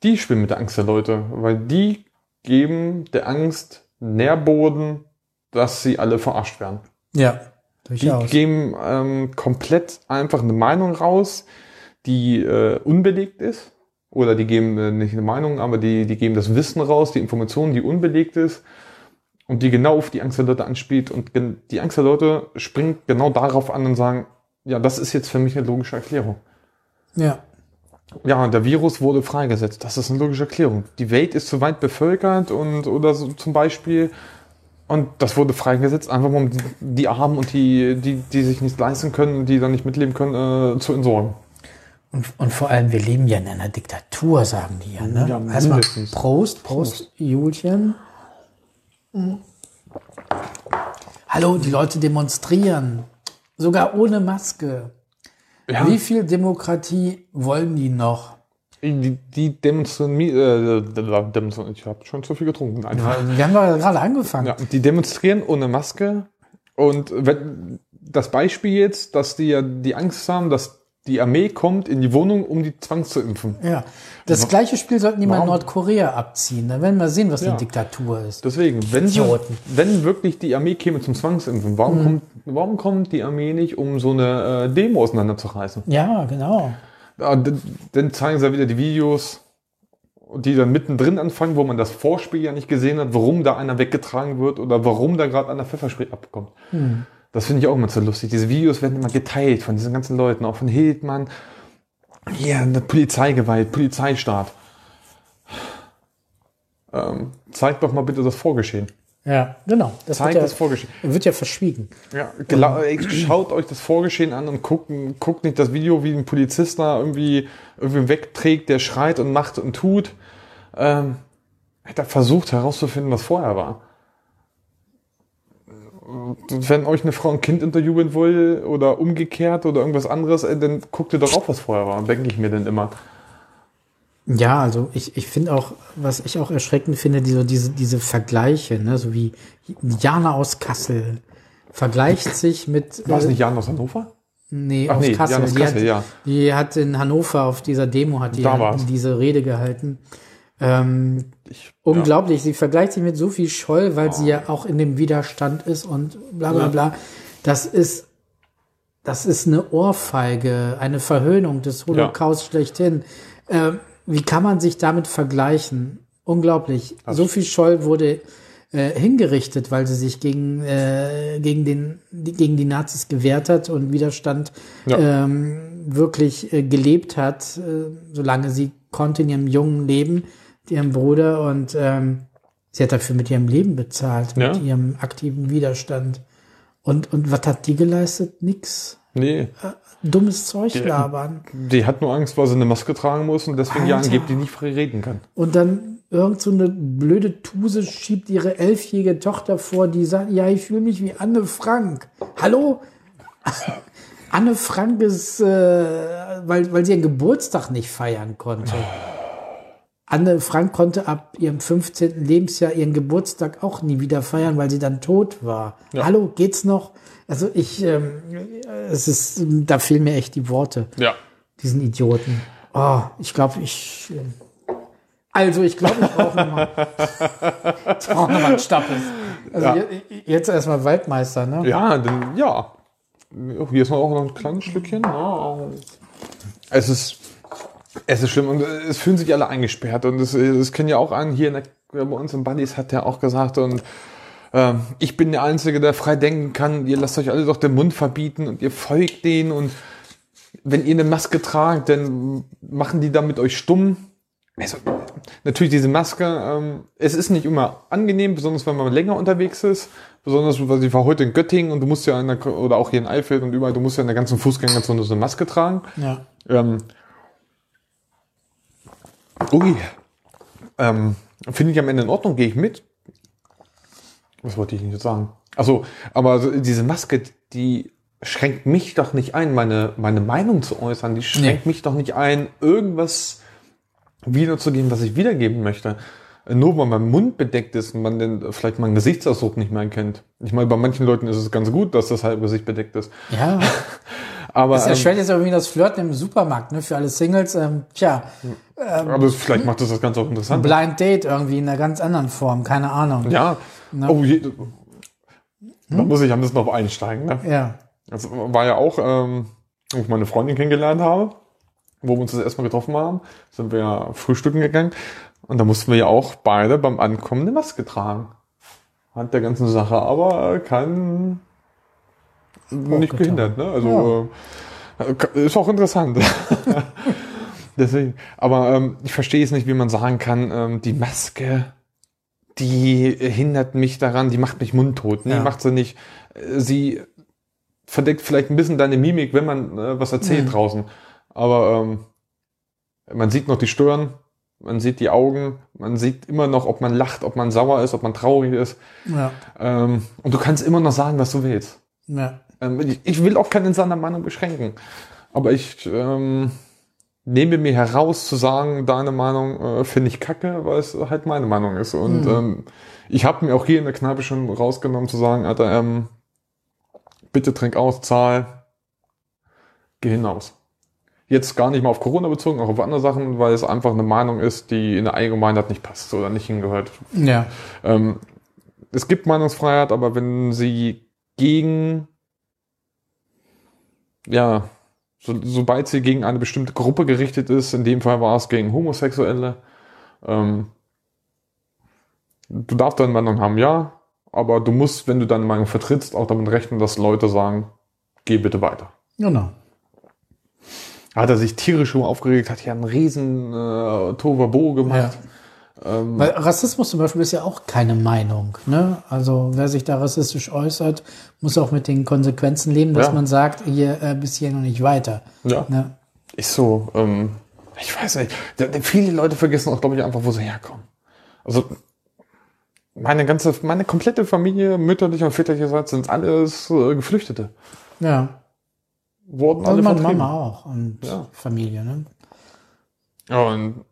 Die spielen mit der Angst der Leute, weil die geben der Angst Nährboden, dass sie alle verarscht werden. Ja, Die durchaus. geben ähm, komplett einfach eine Meinung raus, die äh, unbelegt ist. Oder die geben äh, nicht eine Meinung, aber die, die geben das Wissen raus, die Information, die unbelegt ist und die genau auf die Angst der Leute anspielt. Und die Angst der Leute springt genau darauf an und sagen, ja, das ist jetzt für mich eine logische Erklärung. Ja. Ja, der Virus wurde freigesetzt. Das ist eine logische Erklärung. Die Welt ist zu weit bevölkert und oder so zum Beispiel. Und das wurde freigesetzt, einfach um die, die Armen und die, die, die sich nicht leisten können, die dann nicht mitleben können, äh, zu entsorgen. Und, und vor allem, wir leben ja in einer Diktatur, sagen die ja. Ne? Ja, Erstmal. Prost, Prost, Julchen. Mhm. Hallo, die Leute demonstrieren. Sogar ohne Maske. Ja, Wie viel Demokratie wollen die noch? die, die demonstrieren, äh, demonstrieren, ich habe schon zu viel getrunken. Einfach. Wir haben doch gerade angefangen. Ja, die demonstrieren ohne Maske und das Beispiel jetzt, dass die ja die Angst haben, dass die Armee kommt in die Wohnung, um die zwangszuimpfen. Ja. Das gleiche Spiel sollten die mal in? Nordkorea abziehen. Da werden wir sehen, was Ja. eine Diktatur ist. Deswegen, wenn, Idioten. wenn wirklich die Armee käme zum Zwangsimpfen, warum, kommt, warum kommt die Armee nicht, um so eine äh, Demo auseinanderzureißen? Ja, genau. D- Dann zeigen sie ja wieder die Videos, die dann mittendrin anfangen, wo man das Vorspiel ja nicht gesehen hat, warum da einer weggetragen wird oder warum da gerade einer Pfefferspray abkommt. Das finde ich auch immer so lustig. Diese Videos werden immer geteilt von diesen ganzen Leuten, auch von Hildmann. Hier, eine Polizeigewalt, Polizeistaat. Ähm, zeigt doch mal bitte das Vorgeschehen. Ja, genau. Das Zeigt wird, das ja, Vorgeschehen. wird ja verschwiegen. Ja, ey, schaut euch das Vorgeschehen an und guckt, guckt nicht das Video, wie ein Polizist da irgendwie, irgendwie wegträgt, der schreit und macht und tut. Ähm, hat er versucht herauszufinden, was vorher war. Wenn euch eine Frau ein Kind interviewen will oder umgekehrt oder irgendwas anderes, ey, dann guckt ihr doch auch, was vorher war, denke ich mir dann immer. Ja, also ich, ich finde auch, was ich auch erschreckend finde, diese, diese, diese Vergleiche, ne, so wie Jana aus Kassel vergleicht <laughs> sich mit. War es äh, nicht Jan aus Hannover? Nee, Ach aus nee, Kassel. Jan aus die, Kassel, hat, ja. die hat in Hannover auf dieser Demo hat die diese Rede gehalten. Ähm, Ich, unglaublich. Sie vergleicht sich mit Sophie Scholl, weil sie ja auch in dem Widerstand ist und bla bla Ja. bla. Das ist, das ist eine Ohrfeige, eine Verhöhnung des Holocaust schlechthin. Ähm, wie kann man sich damit vergleichen? Unglaublich. Sophie Scholl wurde äh, hingerichtet, weil sie sich gegen, äh, gegen, den, die, gegen die Nazis gewehrt hat und Widerstand Ja. ähm, wirklich äh, gelebt hat, äh, solange sie konnte in ihrem jungen Leben, mit ihrem Bruder und ähm, sie hat dafür mit ihrem Leben bezahlt, Ja. mit ihrem aktiven Widerstand. Und, und was hat die geleistet? Nix. nee, Dummes Zeug labern. die hat nur Angst, weil sie eine Maske tragen muss und deswegen ja angeblich nicht frei reden kann. Und dann irgend so eine blöde Tuse schiebt ihre elfjährige Tochter vor, die sagt, ja, ich fühle mich wie Anne Frank. Hallo? Anne Frank ist, äh, weil, weil sie ihren Geburtstag nicht feiern konnte. Anne Frank konnte ab ihrem 15. Lebensjahr ihren Geburtstag auch nie wieder feiern, weil sie dann tot war. Ja. Hallo, geht's noch? Also ich, ähm, es ist, da fehlen mir echt die Worte Ja. diesen Idioten. Oh, ich glaube, ich. äh, Also, ich glaube, ich brauche nochmal. <laughs> Ich brauche nochmal einen Stappes. Also, Ja. je- jetzt erstmal Waldmeister, ne? Ja, dann, ja. Hier ist noch ein kleines Stückchen. Ja. Es ist, es ist schlimm und es fühlen sich alle eingesperrt und es, kennen ja auch einen hier der, bei uns im Buddies hat der auch gesagt und ähm, ich bin der Einzige, der frei denken kann. Ihr lasst euch alle doch den Mund verbieten und ihr folgt denen und wenn ihr eine Maske tragt, dann machen die damit euch stumm. Also, natürlich diese Maske, ähm, es ist nicht immer angenehm, besonders wenn man länger unterwegs ist. Besonders, weil ich war heute in Göttingen und du musst ja in der, oder auch hier in Eifeld und überall, du musst ja in der ganzen Fußgängerzone so eine Maske tragen. Ja. Ähm, ui. Ähm, Finde ich am Ende in Ordnung, gehe ich mit. Was wollte ich nicht sagen? Also, aber diese Maske, die schränkt mich doch nicht ein, meine, meine Meinung zu äußern. Die schränkt mich doch nicht ein, irgendwas wiederzugeben, was ich wiedergeben möchte. Nur weil mein Mund bedeckt ist und man den vielleicht meinen Gesichtsausdruck nicht mehr erkennt. Ich meine, bei manchen Leuten ist es ganz gut, dass das halbe Gesicht bedeckt ist. Ja. <laughs> Aber, ähm, erschwert jetzt irgendwie das Flirten im Supermarkt, ne? Für alle Singles. Ähm, tja, aber vielleicht macht das das Ganze auch interessant. Blind Date irgendwie in einer ganz anderen Form, keine Ahnung. Ja. Oh, je, da muss ich am besten noch einsteigen. Ne? Ja. Das war ja auch, ähm, wo ich meine Freundin kennengelernt habe, wo wir uns das erstmal getroffen haben, sind wir ja frühstücken gegangen. Und da mussten wir ja auch beide beim Ankommen eine Maske tragen. Hat der ganzen Sache aber kein nicht getan. gehindert, ne? Also äh, ist auch interessant. <laughs> Deswegen. Aber ähm, ich verstehe es nicht, wie man sagen kann, ähm, die Maske, die hindert mich daran, die macht mich mundtot. Nee, Ja. macht sie nicht. Äh, Sie verdeckt vielleicht ein bisschen deine Mimik, wenn man äh, was erzählt Mhm. draußen. Aber ähm, man sieht noch die Stirn, man sieht die Augen, man sieht immer noch, ob man lacht, ob man sauer ist, ob man traurig ist. Ja. Ähm, und du kannst immer noch sagen, was du willst. Ja. Ähm, ich, ich will auch keinen in seiner Meinung beschränken. Aber ich ähm, nehme mir heraus zu sagen, deine Meinung äh, finde ich kacke, weil es halt meine Meinung ist. Und ähm, ich habe mir auch hier in der Kneipe schon rausgenommen zu sagen, Alter, ähm, bitte trink aus, zahl, geh hinaus. Jetzt gar nicht mal auf Corona bezogen, auch auf andere Sachen, weil es einfach eine Meinung ist, die in der Allgemeinheit nicht passt oder nicht hingehört. Ja. Ähm, es gibt Meinungsfreiheit, aber wenn sie gegen, ja, So, sobald sie gegen eine bestimmte Gruppe gerichtet ist, in dem Fall war es gegen Homosexuelle, ähm, du darfst deine Meinung haben, ja, aber du musst, wenn du deine Meinung vertrittst, auch damit rechnen, dass Leute sagen, geh bitte weiter. Genau. Hat er sich tierisch schon aufgeregt, hat ja einen riesen äh, Tovabo gemacht. Ähm, Weil Rassismus zum Beispiel ist ja auch keine Meinung. Ne? Also wer sich da rassistisch äußert, muss auch mit den Konsequenzen leben, dass Ja. man sagt, hier äh, bis hier noch nicht weiter. ja. Ne? Ist so, ähm, ich weiß nicht. Viele Leute vergessen auch, glaube ich, einfach, wo sie herkommen. Also meine ganze, meine komplette Familie, mütterlich und väterlicherseits, sind alles äh, Geflüchtete. Ja. Wurden alle vertrieben. Mama auch und Ja. Familie. Ne? Und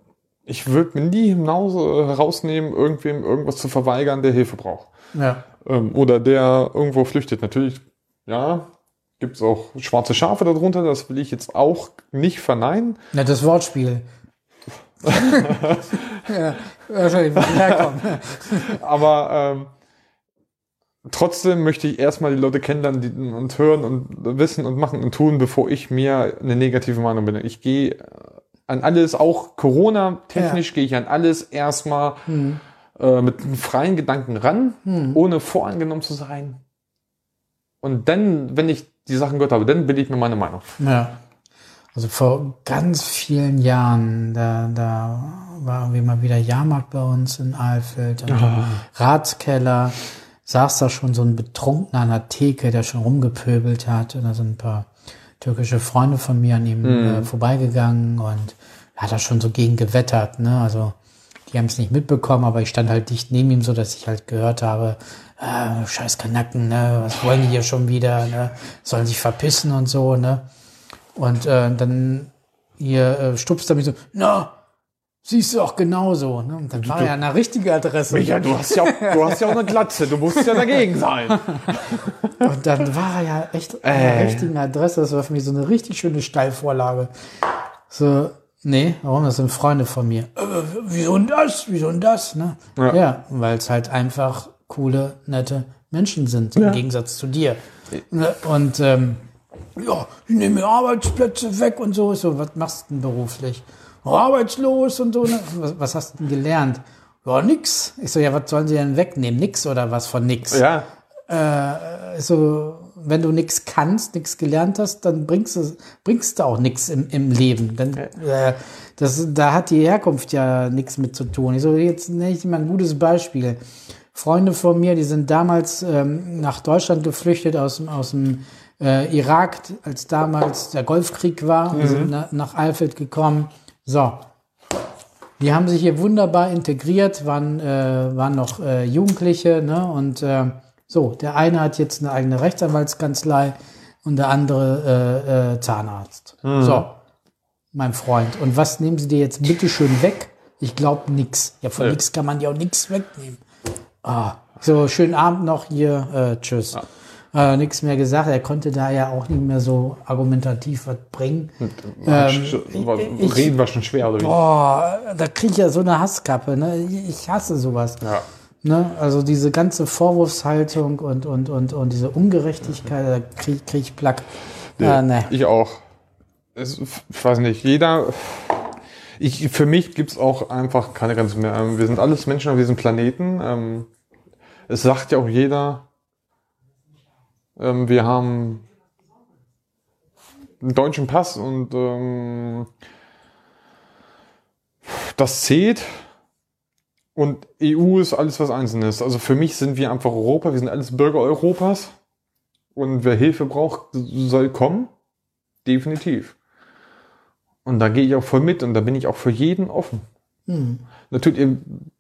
ich würde mir nie hinaus herausnehmen, irgendwem irgendwas zu verweigern, der Hilfe braucht. Ja. Ähm, oder der irgendwo flüchtet. Natürlich, ja, gibt es auch schwarze Schafe darunter, das will ich jetzt auch nicht verneinen. ja, das Wortspiel. <laughs> ja, wahrscheinlich, wo herkommen. Aber ähm, trotzdem möchte ich erstmal die Leute kennenlernen und hören und wissen und machen und tun, bevor ich mir eine negative Meinung bin. Ich gehe an alles, auch Corona-technisch gehe ich an alles erstmal äh, mit freien Gedanken ran, ohne voreingenommen zu sein. Und dann, wenn ich die Sachen gehört habe, dann bilde ich mir meine Meinung. Ja. Also vor ganz vielen Jahren, da, da war irgendwie mal wieder Jahrmarkt bei uns in Alfeld, im Ratskeller, saß da schon so ein Betrunkener an der Theke, der schon rumgepöbelt hat. Und da sind ein paar türkische Freunde von mir an ihm äh, vorbeigegangen und hat da schon so gegen gewettert, ne? Also die haben es nicht mitbekommen, aber ich stand halt dicht neben ihm, so dass ich halt gehört habe, ah, scheiß Kanacken, ne, was wollen die hier schon wieder, ne, sollen sich verpissen und so, ne. Und äh, dann hier äh, stupst er mich so, na, siehst du auch genauso, ne. Und dann war er an der richtigen Adresse. Micha, du hast ja, auch- du hast ja auch eine Glatze, du musst ja dagegen sein. <laughs> Und dann war er ja echt der Äh. richtigen Adresse. Das war für mich so eine richtig schöne Steilvorlage. So, nee, warum? Das sind Freunde von mir. Äh, wieso denn das? Wieso denn das? Ne? Ja. Ja, weil es halt einfach coole, nette Menschen sind, im Gegensatz zu dir. Ne? Und ähm, ja, ich nehme mir Arbeitsplätze weg und so. So, was machst du denn beruflich? Arbeitslos und so. Ne? Was, was hast du denn gelernt? Ja, nix. Ich so, ja, was sollen sie denn wegnehmen? Nix oder was von nix? Ja, so, wenn du nichts kannst, nichts gelernt hast, dann bringst du, bringst du auch nichts im, im Leben. Dann, äh, das, da hat die Herkunft ja nichts mit zu tun. Ich so, jetzt nenne ich dir mal ein gutes Beispiel. Freunde von mir, die sind damals ähm, nach Deutschland geflüchtet aus, dem- aus dem äh, Irak, als damals der Golfkrieg war, die sind na, nach Alfeld gekommen. So, die haben sich hier wunderbar integriert, waren, äh, waren noch äh, Jugendliche, ne? Und äh, so, der eine hat jetzt eine eigene Rechtsanwaltskanzlei und der andere äh, äh, Zahnarzt. So, mein Freund. Und was nehmen Sie dir jetzt bitte schön weg? Ich glaube nix. Ja, von Ja. nix kann man ja auch nix wegnehmen. Ah, so, schönen Abend noch hier. Äh, tschüss. Äh, nix mehr gesagt. Er konnte da ja auch nicht mehr so argumentativ was bringen. Ähm, war, ich- reden war schon schwer, oder wie? Boah, da kriege ich ja so eine Hasskappe. Ne? Ich hasse sowas. Ja. Ne? Also diese ganze Vorwurfshaltung und, und, und, und diese Ungerechtigkeit, da kriege krieg ich Plack. Ah, ne. Ich auch. Es, ich weiß nicht, jeder. Ich, für mich gibt's auch einfach keine Grenzen mehr. Ähm, Wir sind alles Menschen auf diesem Planeten. Ähm, Es sagt ja auch jeder, ähm, wir haben einen deutschen Pass und ähm, das zählt. Und EU ist alles was Einzelnes. Also für mich sind wir einfach Europa, wir sind alles Bürger Europas. Und wer Hilfe braucht, soll kommen. Definitiv. Und da gehe ich auch voll mit und da bin ich auch für jeden offen. Natürlich,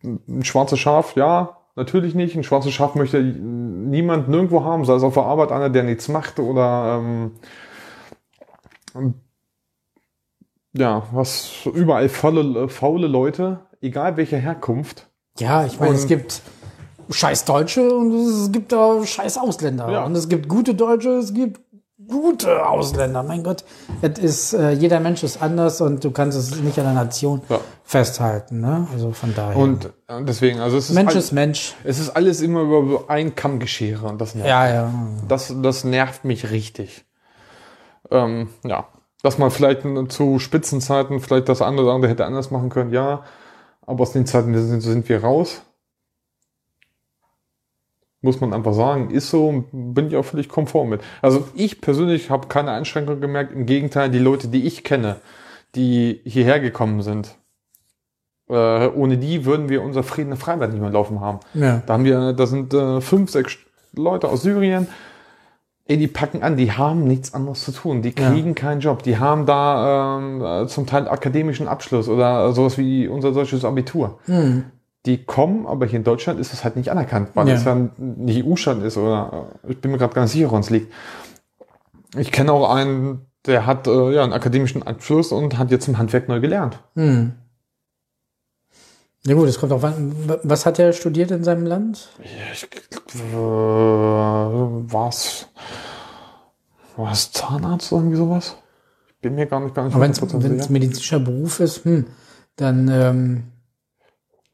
ein schwarzes Schaf, ja, natürlich nicht. Ein schwarzes Schaf möchte niemand nirgendwo haben, sei es auf der Arbeit einer, der nichts macht oder ähm, ja, was überall faule, faule Leute, egal welcher Herkunft. Ja, ich meine, es gibt scheiß Deutsche und es gibt auch scheiß Ausländer. Ja. Und es gibt gute Deutsche, es gibt gute Ausländer. Mein Gott, es ist, äh, jeder Mensch ist anders und du kannst es nicht an der Nation Ja. festhalten. Ne? Also von daher. Und äh, deswegen, also es ist, Mensch ist Mensch. es ist alles immer über so ein Kamm geschere und das nervt. Ja, ja. Das, das nervt mich richtig. Ähm, ja. dass man vielleicht zu Spitzenzeiten vielleicht das andere oder andere hätte anders machen können, ja. Aber aus den Zeiten sind, sind wir raus. Muss man einfach sagen, ist so, bin ich auch völlig konform mit. Also ich persönlich habe keine Einschränkung gemerkt. Im Gegenteil, die Leute, die ich kenne, die hierher gekommen sind, äh, ohne die würden wir unser Frieden Freibad nicht mehr laufen haben. Ja. Da haben wir, da sind äh, fünf, sechs Leute aus Syrien, ey, die packen an, die haben nichts anderes zu tun, die Ja. kriegen keinen Job, die haben da ähm, äh, zum Teil akademischen Abschluss oder sowas wie unser deutsches Abitur. Hm. Die kommen, aber hier in Deutschland ist das halt nicht anerkannt, weil es ja nicht EU-Stand ist oder äh, ich bin mir gerade gar nicht sicher, woran es liegt. Ich kenne auch einen, der hat äh, ja einen akademischen Abschluss und hat jetzt im Handwerk neu gelernt. Hm. Ja gut, es kommt auch an. Was hat er studiert in seinem Land? Ja, ich, äh, was? Was Zahnarzt oder irgendwie sowas? Ich bin mir gar nicht, gar nicht Aber wenn es 100% sicher. medizinischer Beruf ist, hm, dann ähm,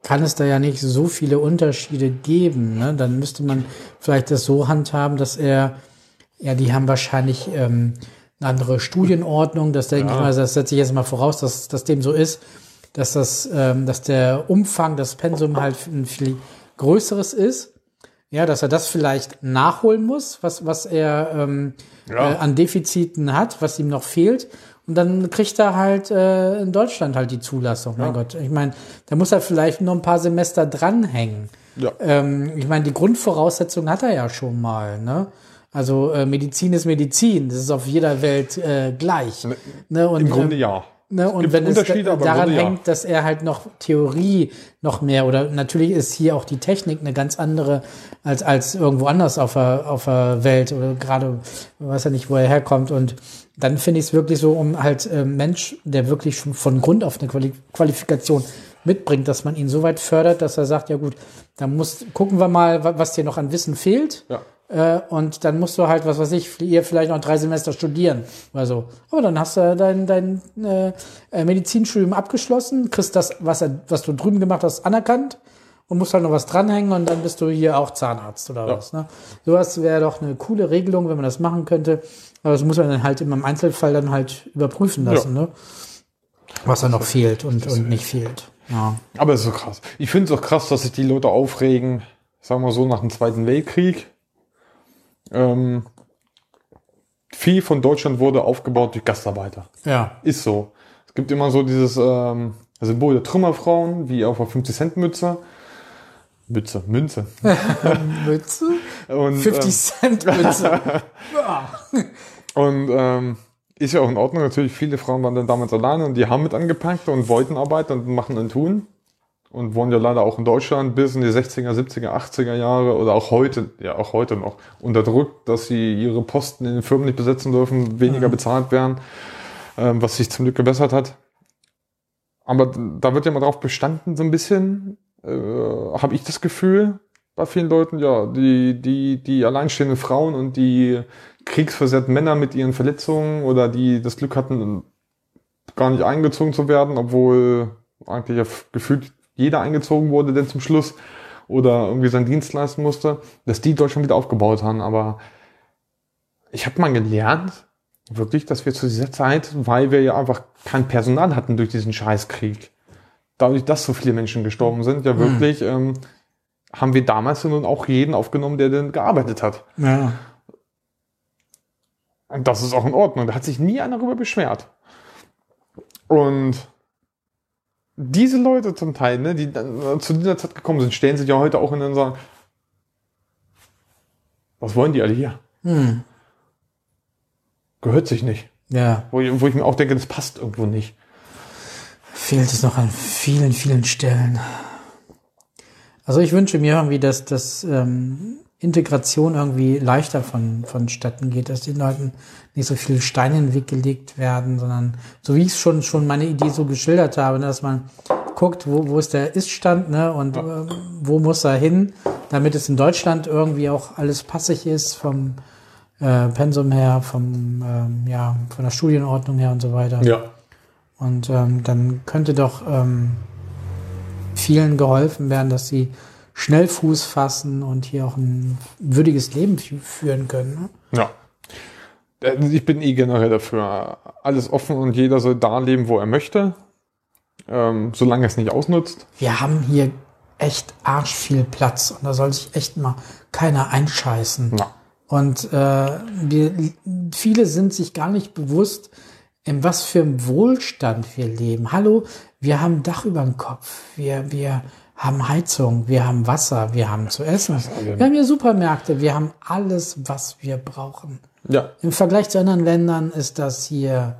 kann es da ja nicht so viele Unterschiede geben. Ne? Dann müsste man vielleicht das so handhaben, dass er, ja, die haben wahrscheinlich ähm, eine andere Studienordnung. Das denke ich Ja. mal, das setze ich jetzt mal voraus, dass das dem so ist, dass das, ähm, dass der Umfang, das Pensum halt ein viel größeres ist. Ja, dass er das vielleicht nachholen muss, was, was er ähm, Ja. äh, an Defiziten hat, was ihm noch fehlt. Und dann kriegt er halt äh, in Deutschland halt die Zulassung. Mein Gott, ich meine, da muss er vielleicht noch ein paar Semester dranhängen. Ja. Ähm, ich meine, die Grundvoraussetzungen hat er ja schon mal. Ne? Also äh, Medizin ist Medizin, das ist auf jeder Welt äh, gleich. Ne? Und, Im Grunde ähm, ja. Ne, und wenn es daran ja. hängt, dass er halt noch Theorie noch mehr oder natürlich ist hier auch die Technik eine ganz andere als als irgendwo anders auf der auf der Welt oder gerade weiß ja nicht, wo er herkommt und dann finde ich es wirklich so, um halt äh, Mensch, der wirklich schon von Grund auf eine Quali Qualifikation mitbringt, dass man ihn so weit fördert, dass er sagt, ja gut, dann muss gucken wir mal, wa- was dir noch an Wissen fehlt. Ja. Äh, und dann musst du halt, was weiß ich, ihr vielleicht noch drei Semester studieren oder so. Aber dann hast du dein, dein äh, äh, Medizinstudium abgeschlossen, kriegst das, was, was du drüben gemacht hast, anerkannt und musst halt noch was dranhängen und dann bist du hier auch Zahnarzt oder Ja. was. Ne? Sowas wäre doch eine coole Regelung, wenn man das machen könnte. Aber das muss man dann halt immer im Einzelfall dann halt überprüfen lassen, ne? was da noch fehlt und, und nicht fehlt. Ja. Aber es ist so krass. Ich finde es auch krass, dass sich die Leute aufregen, sagen wir so, nach dem Zweiten Weltkrieg. Ähm, viel von Deutschland wurde aufgebaut durch Gastarbeiter. ja. Ist so. Es gibt immer so dieses ähm, Symbol der Trümmerfrauen, wie auf der 50-Cent-Mütze. Mütze, Münze. <laughs> Mütze? Und, 50 ähm. <laughs> Und ähm, ist ja auch in Ordnung. Natürlich, viele Frauen waren dann damals alleine und die haben mit angepackt und wollten arbeiten und machen und tun. Und wurden ja leider auch in Deutschland bis in die 60er, 70er, 80er Jahre oder auch heute, ja auch heute noch, unterdrückt, dass sie ihre Posten in den Firmen nicht besetzen dürfen, weniger bezahlt werden, ähm, was sich zum Glück gebessert hat. Aber da wird ja mal drauf bestanden, so ein bisschen, äh, habe ich das Gefühl, bei vielen Leuten, ja, die, die, die alleinstehenden Frauen und die kriegsversehrten Männer mit ihren Verletzungen oder die das Glück hatten, gar nicht eingezogen zu werden, obwohl eigentlich ja gefühlt jeder eingezogen wurde, denn zum Schluss oder irgendwie seinen Dienst leisten musste, dass die Deutschland wieder aufgebaut haben. Aber ich habe mal gelernt, wirklich, dass wir zu dieser Zeit, weil wir ja einfach kein Personal hatten durch diesen Scheißkrieg, dadurch, dass so viele Menschen gestorben sind, ja wirklich, ähm, haben wir damals nun auch jeden aufgenommen, der denn gearbeitet hat. ja. Und das ist auch in Ordnung. Da hat sich nie einer darüber beschwert. Und diese Leute zum Teil, ne, die dann äh, zu dieser Zeit gekommen sind, stellen sich ja heute auch in und sagen, was wollen die alle hier? Hm. Gehört sich nicht. Ja. Wo ich, wo ich mir auch denke, das passt irgendwo nicht. Fehlt es noch an vielen, vielen Stellen. Also ich wünsche mir irgendwie, dass das ähm, Integration irgendwie leichter von, vonstatten geht, dass den Leuten nicht so viele Steine in den Weg gelegt werden, sondern so wie ich es schon, schon meine Idee so geschildert habe, ne, dass man guckt, wo, wo ist der Ist-Stand ne, und ähm, wo muss er hin, damit es in Deutschland irgendwie auch alles passig ist vom äh, Pensum her, vom, ähm, ja, von der Studienordnung her und so weiter. Ja. Und ähm, dann könnte doch ähm, vielen geholfen werden, dass sie schnell Fuß fassen und hier auch ein würdiges Leben fü- führen können. Ne? Ja. Äh, Ich bin eh generell dafür. Alles offen und jeder soll da leben, wo er möchte. Ähm, solange er es nicht ausnutzt. Wir haben hier echt arsch viel Platz und da soll sich echt mal keiner einscheißen. Ja. Und äh, wir, viele sind sich gar nicht bewusst, in was für einem Wohlstand wir leben. Hallo, wir haben ein Dach über dem Kopf, wir, wir haben Heizung, wir haben Wasser, wir haben zu essen. Wir haben hier Supermärkte, wir haben alles, was wir brauchen. Ja. Im Vergleich zu anderen Ländern ist das hier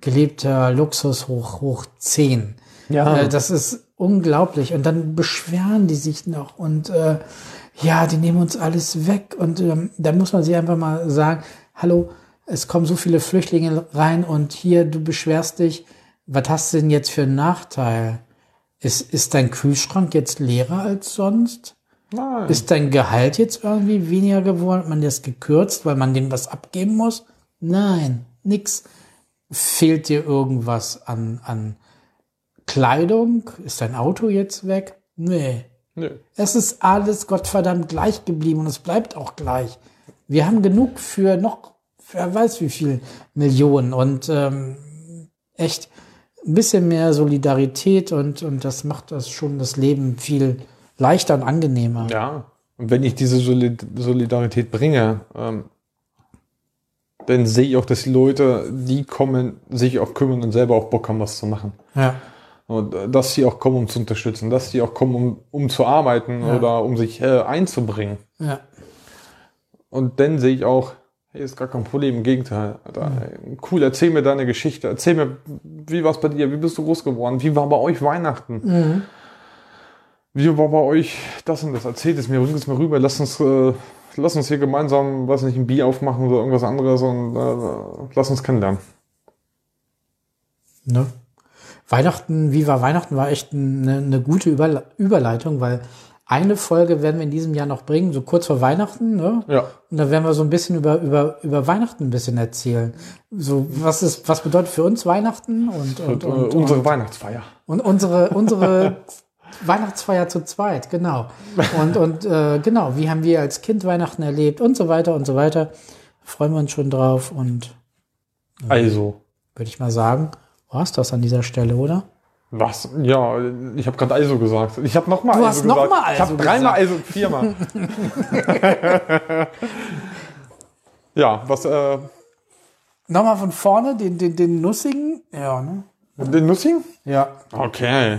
gelebter Luxus hoch, hoch 10. Ja. Äh, das ist unglaublich. Und dann beschweren die sich noch und äh, ja, die nehmen uns alles weg. Und ähm, da muss man sich einfach mal sagen, hallo, es kommen so viele Flüchtlinge rein und hier, du beschwerst dich, was hast du denn jetzt für einen Nachteil? Ist, ist dein Kühlschrank jetzt leerer als sonst? Nein. Ist dein Gehalt jetzt irgendwie weniger geworden? Hat man das gekürzt, weil man denen was abgeben muss? Nein, nix. Fehlt dir irgendwas an, an Kleidung? Ist dein Auto jetzt weg? Nee. Nö. Es ist alles Gottverdammt gleich geblieben und es bleibt auch gleich. Wir haben genug für noch, wer weiß wie viel Millionen und ähm, echt ein bisschen mehr Solidarität und, und das macht das schon das Leben viel leichter und angenehmer. Ja. Und wenn ich diese Solid Solidarität bringe, ähm, dann sehe ich auch, dass die Leute, die kommen, sich auch kümmern und selber auch Bock haben, was zu machen. Ja. Und äh, dass sie auch kommen, um zu unterstützen, dass sie auch kommen, um, um zu arbeiten Ja. oder um sich äh, einzubringen. ja. Und dann sehe ich auch, hey, ist gar kein Problem, im Gegenteil. Alter, ey, cool, erzähl mir deine Geschichte. Erzähl mir, wie war es bei dir? Wie bist du groß geworden? Wie war bei euch Weihnachten? Wie war bei euch das und das? Erzählt es mir, bringt es mir rüber. Lass uns, äh, lass uns hier gemeinsam, weiß nicht, ein Bier aufmachen oder irgendwas anderes und äh, lass uns kennenlernen. Ne? Weihnachten, wie war Weihnachten, war echt eine, eine gute Überle Überleitung, weil eine Folge werden wir in diesem Jahr noch bringen, so kurz vor Weihnachten, ne? Ja. Und da werden wir so ein bisschen über, über, über Weihnachten ein bisschen erzählen. So, was ist, was bedeutet für uns Weihnachten und, und, Und, äh, und, unsere und, Weihnachtsfeier. und unsere, unsere <laughs> Weihnachtsfeier zu zweit, genau. Und, und äh, genau, wie haben wir als Kind Weihnachten erlebt und so weiter und so weiter. Freuen wir uns schon drauf und Also, würde ich mal sagen, war's das an dieser Stelle, oder? Was? Ja, ich habe gerade also gesagt. Ich habe nochmal Du also hast gesagt. noch mal Ich habe dreimal also, viermal. <laughs> ja, was, äh, Nochmal von vorne, den, den, den Nussigen. Ja, ne? den Nussing? Ja. Okay.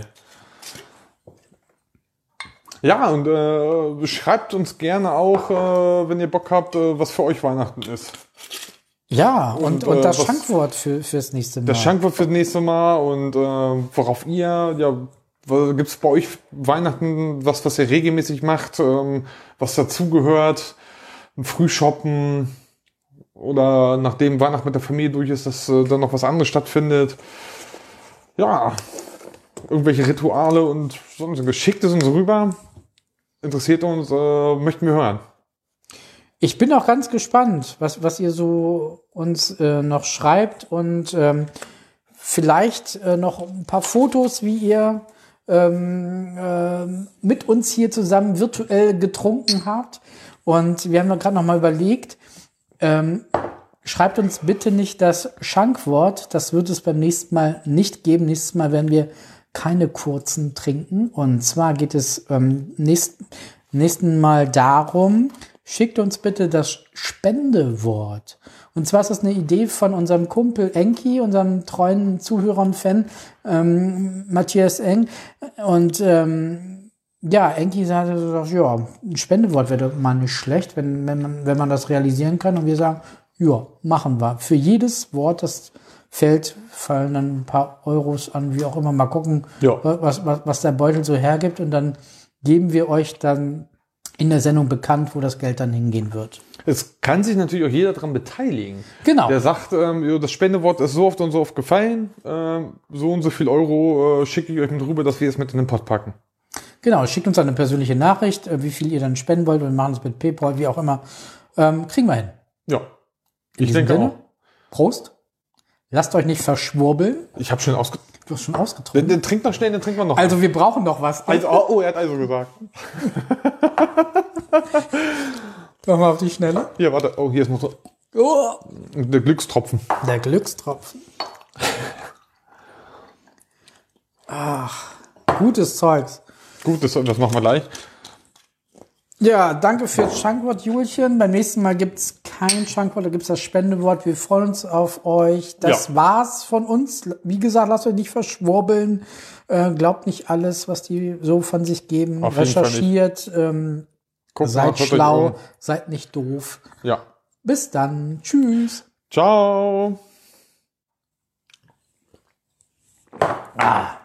Ja, und äh, schreibt uns gerne auch, äh, wenn ihr Bock habt, äh, was für euch Weihnachten ist. Ja, und, Und, und, äh, das was- Schankwort für, fürs nächste Mal. Das Schankwort für das nächste Mal und äh, worauf ihr, ja, gibt es bei euch Weihnachten was, was ihr regelmäßig macht, ähm, was dazugehört, ein Frühshoppen oder nachdem Weihnachten mit der Familie durch ist, dass äh, dann noch was anderes stattfindet. Ja, irgendwelche Rituale und sonst geschickt es uns rüber. Interessiert uns, äh, möchten wir hören. Ich bin auch ganz gespannt, was, was ihr so uns äh, noch schreibt und ähm, vielleicht äh, noch ein paar Fotos, wie ihr ähm, ähm, mit uns hier zusammen virtuell getrunken habt. Und wir haben gerade noch mal überlegt, ähm, schreibt uns bitte nicht das Schankwort, das wird es beim nächsten Mal nicht geben. Nächstes Mal werden wir keine kurzen trinken. Und zwar geht es ähm, nächst, nächsten Mal darum, schickt uns bitte das Spendewort. Und zwar ist das eine Idee von unserem Kumpel Enki, unserem treuen Zuhörer und Fan, ähm, Matthias Eng. Und ähm, ja, Enki sagte, so, ja, ein Spendewort wäre doch mal nicht schlecht, wenn, wenn, man, wenn man das realisieren kann. Und wir sagen, ja, machen wir. Für jedes Wort, das fällt, fallen dann ein paar Euros an, wie auch immer. Mal gucken, Ja. was, was, was der Beutel so hergibt. Und dann geben wir euch dann in der Sendung bekannt, wo das Geld dann hingehen wird. Es kann sich natürlich auch jeder daran beteiligen. Genau. Der sagt, ähm, das Spendewort ist so oft und so oft gefallen, ähm, so und so viel Euro äh, schicke ich euch mit rüber, dass wir es mit in den Pott packen. Genau, schickt uns eine persönliche Nachricht, äh, wie viel ihr dann spenden wollt. Wir machen es mit PayPal, wie auch immer. Ähm, kriegen wir hin. Ja, In ich denke Sinne, auch. Prost. Lasst euch nicht verschwurbeln. Ich habe schon ausge... Du hast schon Den, ausgetrunken. den trinkt noch schnell, den trinken wir noch. Also wir brauchen noch was. also oh, oh, er hat also gesagt. <laughs> Nochmal auf die Schnelle. Hier, warte. Oh, hier ist noch so... Oh, Der Glückstropfen. der Glückstropfen. Ach, gutes Zeugs. Gut, das, das machen wir gleich. Ja, danke fürs Schankwort, Julchen. Beim nächsten Mal gibt's kein Schankwort, da gibt's das Spendewort. Wir freuen uns auf euch. Das Ja. war's von uns. Wie gesagt, lasst euch nicht verschwurbeln. Äh, glaubt nicht alles, was die so von sich geben. Auf. Recherchiert. Ähm, Guckt seid schlau. Seid nicht doof. Ja. Bis dann. Tschüss. Ciao. Ah.